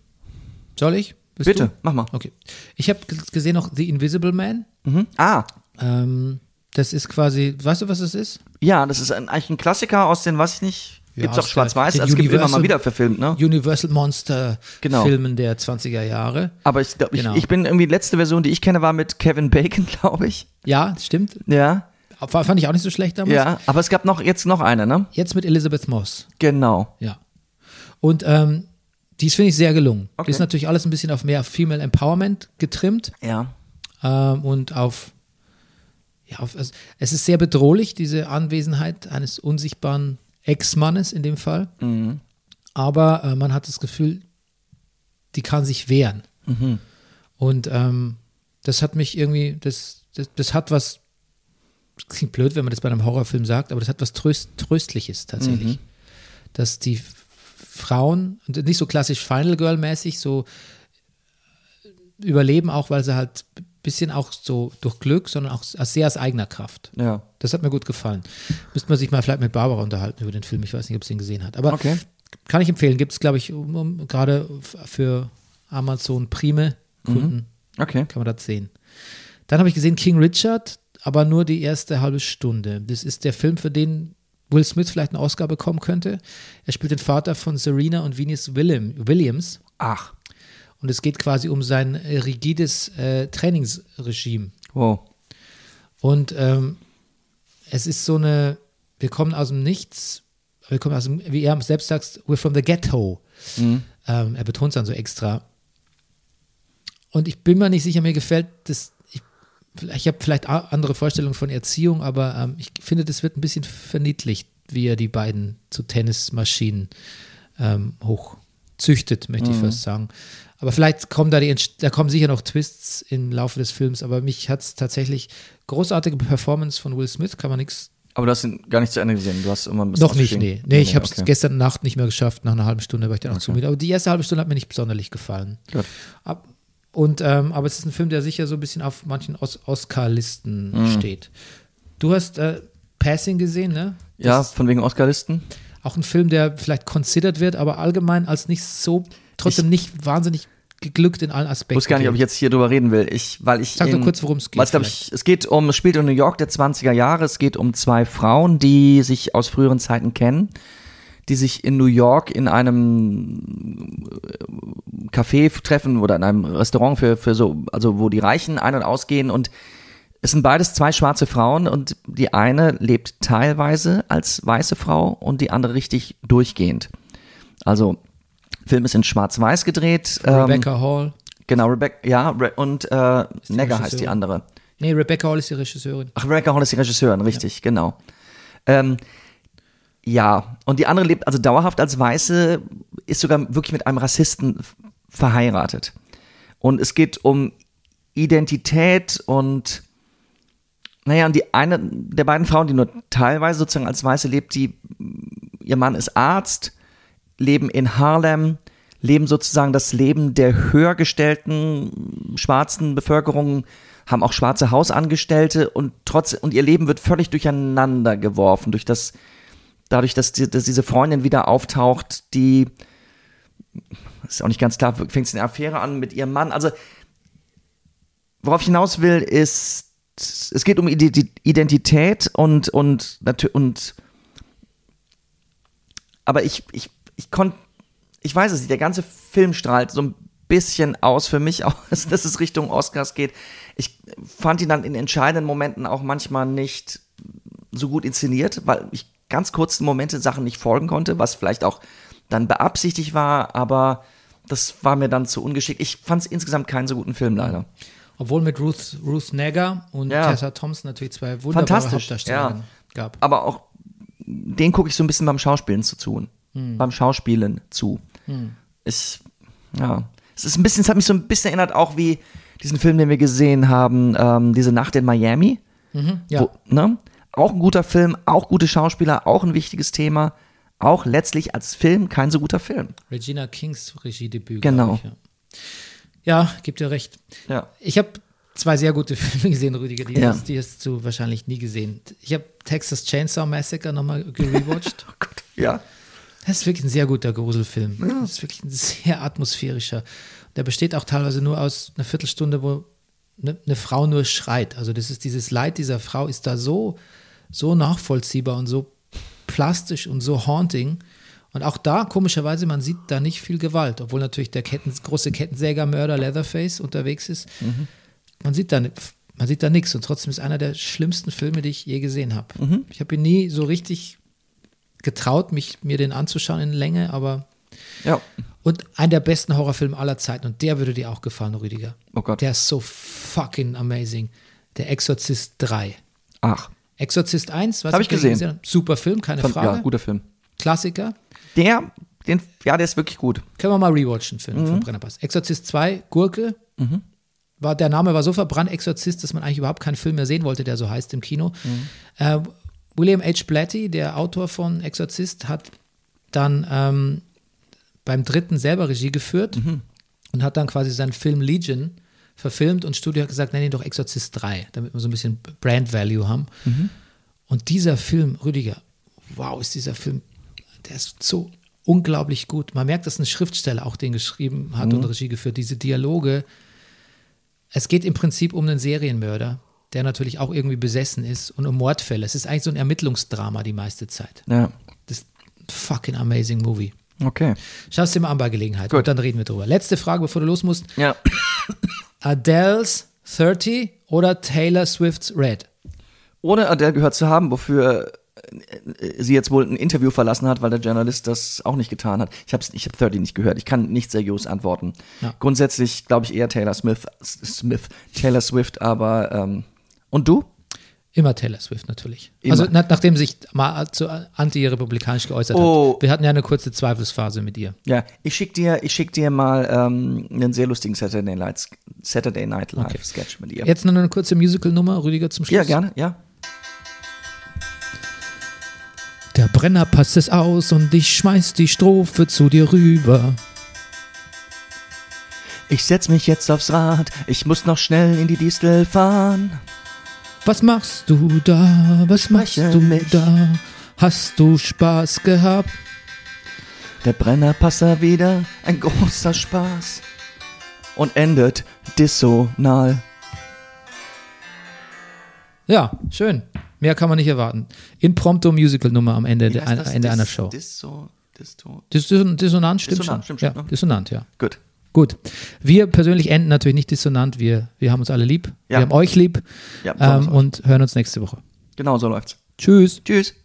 soll ich? Bist bitte, Du? mach mal. Okay. Ich habe gesehen noch The Invisible Man. Mhm. Ah, Ähm, das ist quasi, weißt du, was es ist? ja, das ist ein, eigentlich ein Klassiker aus den, weiß ich nicht, Ja, gibt's auch schwarz-weiß, also es gibt immer mal wieder verfilmt, ne? Universal Monster Genau. Filmen der 20er Jahre. Aber ich glaube, ich, Genau. ich bin irgendwie, die letzte Version, die ich kenne, war mit Kevin Bacon, glaube ich. Ja, stimmt. Ja, Fand ich auch nicht so schlecht damals. ja, aber es gab noch, jetzt noch eine, ne? Jetzt mit Elizabeth Moss. Genau. Ja. Und ähm, dies finde ich sehr gelungen. Okay. Die ist natürlich alles ein bisschen auf mehr Female Empowerment getrimmt Ja. ähm, und auf, ja, auf, also, es ist sehr bedrohlich, diese Anwesenheit eines unsichtbaren Ex-Mannes in dem Fall. Aber äh, man hat das Gefühl, die kann sich wehren. Und ähm, das hat mich irgendwie, das, das, das hat was, das klingt blöd, wenn man das bei einem Horrorfilm sagt, aber das hat was Tröst, Tröstliches tatsächlich. Dass die Frauen, nicht so klassisch Final Girl-mäßig, so überleben auch, weil sie halt bisschen auch so durch Glück, sondern auch sehr aus eigener Kraft. Ja. Das hat mir gut gefallen. Müsste man sich mal vielleicht mit Barbara unterhalten über den Film. Ich weiß nicht, ob sie ihn gesehen hat. Aber Okay. kann ich empfehlen. Gibt es, glaube ich, um, um, gerade für Amazon Prime Kunden Okay. kann man das sehen. Dann habe ich gesehen King Richard, aber nur die erste halbe Stunde. Das ist der Film, für den Will Smith vielleicht eine Oscar bekommen könnte. Er spielt den Vater von Serena und Venus William, Williams. Ach. Und es geht quasi um sein äh, rigides äh, Trainingsregime. Wow. Und ähm, es ist so eine, wir kommen aus dem Nichts, wir kommen aus dem, wie er selbst sagt, we're from the ghetto. Ähm, er betont es dann so extra. Und ich bin mir nicht sicher, mir gefällt das, ich, ich habe vielleicht andere Vorstellungen von Erziehung, aber ähm, ich finde, das wird ein bisschen verniedlicht, wie er die beiden zu Tennismaschinen ähm, hochzüchtet, möchte ich fast sagen. Aber vielleicht kommen da die, da kommen sicher noch Twists im Laufe des Films, aber mich hat es tatsächlich großartige Performance von Will Smith, kann man nichts Aber du hast ihn gar nicht zu Ende gesehen. Du hast immer ein bisschen noch nicht, nee. Nee, ich habe es okay. gestern Nacht nicht mehr geschafft. Nach einer halben Stunde war ich dann auch zu müde. Aber die erste halbe Stunde hat mir nicht sonderlich gefallen. Gut. Ab, und, ähm, aber es ist ein Film, der sicher so ein bisschen auf manchen Os Oscar-Listen Mhm. steht. Du hast äh, Passing gesehen, ne? Das Ja, von wegen Oscar-Listen. Auch ein Film, der vielleicht considered wird, aber allgemein als nicht so, trotzdem nicht wahnsinnig geglückt in allen Ich Aspekten. wusste gar nicht, ob ich jetzt hier drüber reden will. Ich, weil ich Sag doch in- kurz, worum es geht ich, es geht um, es spielt in New York der 20er Jahre. Es geht um zwei Frauen, die sich aus früheren Zeiten kennen, die sich in New York in einem äh, Café treffen oder in einem Restaurant für, für so, also wo die Reichen ein- und ausgehen und es sind beides zwei schwarze Frauen und die eine lebt teilweise als weiße Frau und die andere richtig durchgehend. Also, Film ist in Schwarz-Weiß gedreht. ähm, Rebecca Hall. Genau, Rebecca, ja, Re und äh, Negger heißt die andere. Nee, Rebecca Hall ist die Regisseurin. Ach, Rebecca Hall ist die Regisseurin, richtig, genau. Ähm, ja, und die andere lebt also dauerhaft als Weiße, ist sogar wirklich mit einem Rassisten verheiratet. Und es geht um Identität und, naja, und die eine der beiden Frauen, die nur teilweise sozusagen als Weiße lebt, die, ihr Mann ist Arzt, leben in Harlem, leben sozusagen das Leben der höher gestellten schwarzen Bevölkerung, haben auch schwarze Hausangestellte und trotz und ihr Leben wird völlig durcheinander geworfen durch das dadurch, dass, die, dass diese Freundin wieder auftaucht, die ist auch nicht ganz klar, fängt eine Affäre an mit ihrem Mann. Also worauf ich hinaus will, ist es geht um Ide- Identität und und und aber ich ich ich konnte ich weiß es nicht, der ganze Film strahlt so ein bisschen aus für mich aus, dass es Richtung Oscars geht. Ich fand ihn dann in entscheidenden Momenten auch manchmal nicht so gut inszeniert, weil ich ganz kurzen Momente Sachen nicht folgen konnte, was vielleicht auch dann beabsichtigt war, aber das war mir dann zu ungeschickt. Ich fand es insgesamt keinen so guten Film leider. Obwohl mit Ruth, Ruth Negger und Ja. Tessa Thompson natürlich zwei wunderbare Hauptdarstellerinnen ja. gab. Aber auch den gucke ich so ein bisschen beim Schauspielen zu tun. Hm. Beim Schauspielen zu. Ich, ja. Es ist ein bisschen, es hat mich so ein bisschen erinnert, auch wie diesen Film, den wir gesehen haben, ähm, diese Nacht in Miami. Ja. Wo, ne? Auch ein guter Film, auch gute Schauspieler, auch ein wichtiges Thema. Auch letztlich als Film kein so guter Film. Regina Kings Regiedebüt. Genau. Ich, ja. Ja, gibt dir recht. Ja. Ich habe zwei sehr gute Filme gesehen, Rüdiger. Die, Ja. hast, die hast du wahrscheinlich nie gesehen. Ich habe Texas Chainsaw Massacre nochmal gerewatcht. Oh Gott. Ja. Das ist wirklich ein sehr guter Gruselfilm. Das ist wirklich ein sehr atmosphärischer. Der besteht auch teilweise nur aus einer Viertelstunde, wo eine, eine Frau nur schreit. Also das ist dieses Leid dieser Frau ist da so, so nachvollziehbar und so plastisch und so haunting. Und auch da, komischerweise, man sieht da nicht viel Gewalt, obwohl natürlich der Ketten, große Kettensägermörder Leatherface unterwegs ist. Man sieht da, man sieht da nichts und trotzdem ist einer der schlimmsten Filme, die ich je gesehen habe. Ich habe ihn nie so richtig getraut, mich, mir den anzuschauen in Länge, aber Ja. und ein der besten Horrorfilme aller Zeiten und der würde dir auch gefallen, Rüdiger. Oh Gott. Der ist so fucking amazing. Der Exorzist 3. Ach. Exorzist 1, was Hab ich gesehen. habe. Super Film, keine Fand, Frage. ja, guter Film. Klassiker. Der, den, ja, der ist wirklich gut. Können wir mal rewatchen, Film Mhm. von Brennerpass. Exorzist 2, Gurke. War, der Name war so verbrannt, Exorzist, dass man eigentlich überhaupt keinen Film mehr sehen wollte, der so heißt im Kino. Mhm. Äh, William H. Blatty, der Autor von Exorzist, hat dann ähm, beim dritten selber Regie geführt und hat dann quasi seinen Film Legion verfilmt und Studio hat gesagt, nenn ihn doch Exorzist 3, damit wir so ein bisschen Brand Value haben. Und dieser Film, Rüdiger, wow, ist dieser Film, der ist so unglaublich gut. Man merkt, dass ein Schriftsteller auch den geschrieben hat und Regie geführt. Diese Dialoge, es geht im Prinzip um einen Serienmörder, der natürlich auch irgendwie besessen ist und um Mordfälle. Es ist eigentlich so ein Ermittlungsdrama die meiste Zeit. Ja. Das ist ein fucking amazing Movie. Okay. Schau es dir mal an bei Gelegenheit Gut. und dann reden wir drüber. Letzte Frage, bevor du los musst. Ja. Adele's 30 oder Taylor Swift's Red? Ohne Adele gehört zu haben, wofür sie jetzt wohl ein Interview verlassen hat, weil der Journalist das auch nicht getan hat. Ich habe ich hab 30 nicht gehört. Ich kann nicht seriös antworten. Ja. Grundsätzlich glaube ich eher Taylor Smith, Smith, Taylor Swift, aber ähm, und du? Immer Taylor Swift natürlich. Immer. Also na, nachdem sich mal zu anti-republikanisch geäußert Oh. hat. Wir hatten ja eine kurze Zweifelsphase mit ihr. Ja, ich schick dir, ich schick dir mal ähm, einen sehr lustigen Saturday Night, Saturday Night Live Okay. Sketch mit ihr. Jetzt noch eine kurze Musical-Nummer, Rüdiger zum Schluss. Ja, gerne, ja. Der Brenner passt es aus und ich schmeiß die Strophe zu dir rüber. Ich setz mich jetzt aufs Rad, ich muss noch schnell in die Distel fahren. Was machst du da? Was machst spreche du mich. da? Hast du Spaß gehabt? Der Brennerpasser wieder, ein großer Spaß. Und endet dissonal. Ja, schön. Mehr kann man nicht erwarten. Impromptu Musical-Nummer am Ende, der, das? Ende einer Show. Disso, Disto. Dis Dissonant stimmt Dissonant, schon. stimmt ja, schon, ne? Dissonant, ja. Gut. Gut. Wir persönlich enden natürlich nicht dissonant. Wir, wir haben uns alle lieb. Ja. Wir haben euch lieb. Ja, ähm, und hören uns nächste Woche. genau so läuft's. Tschüss. Tschüss.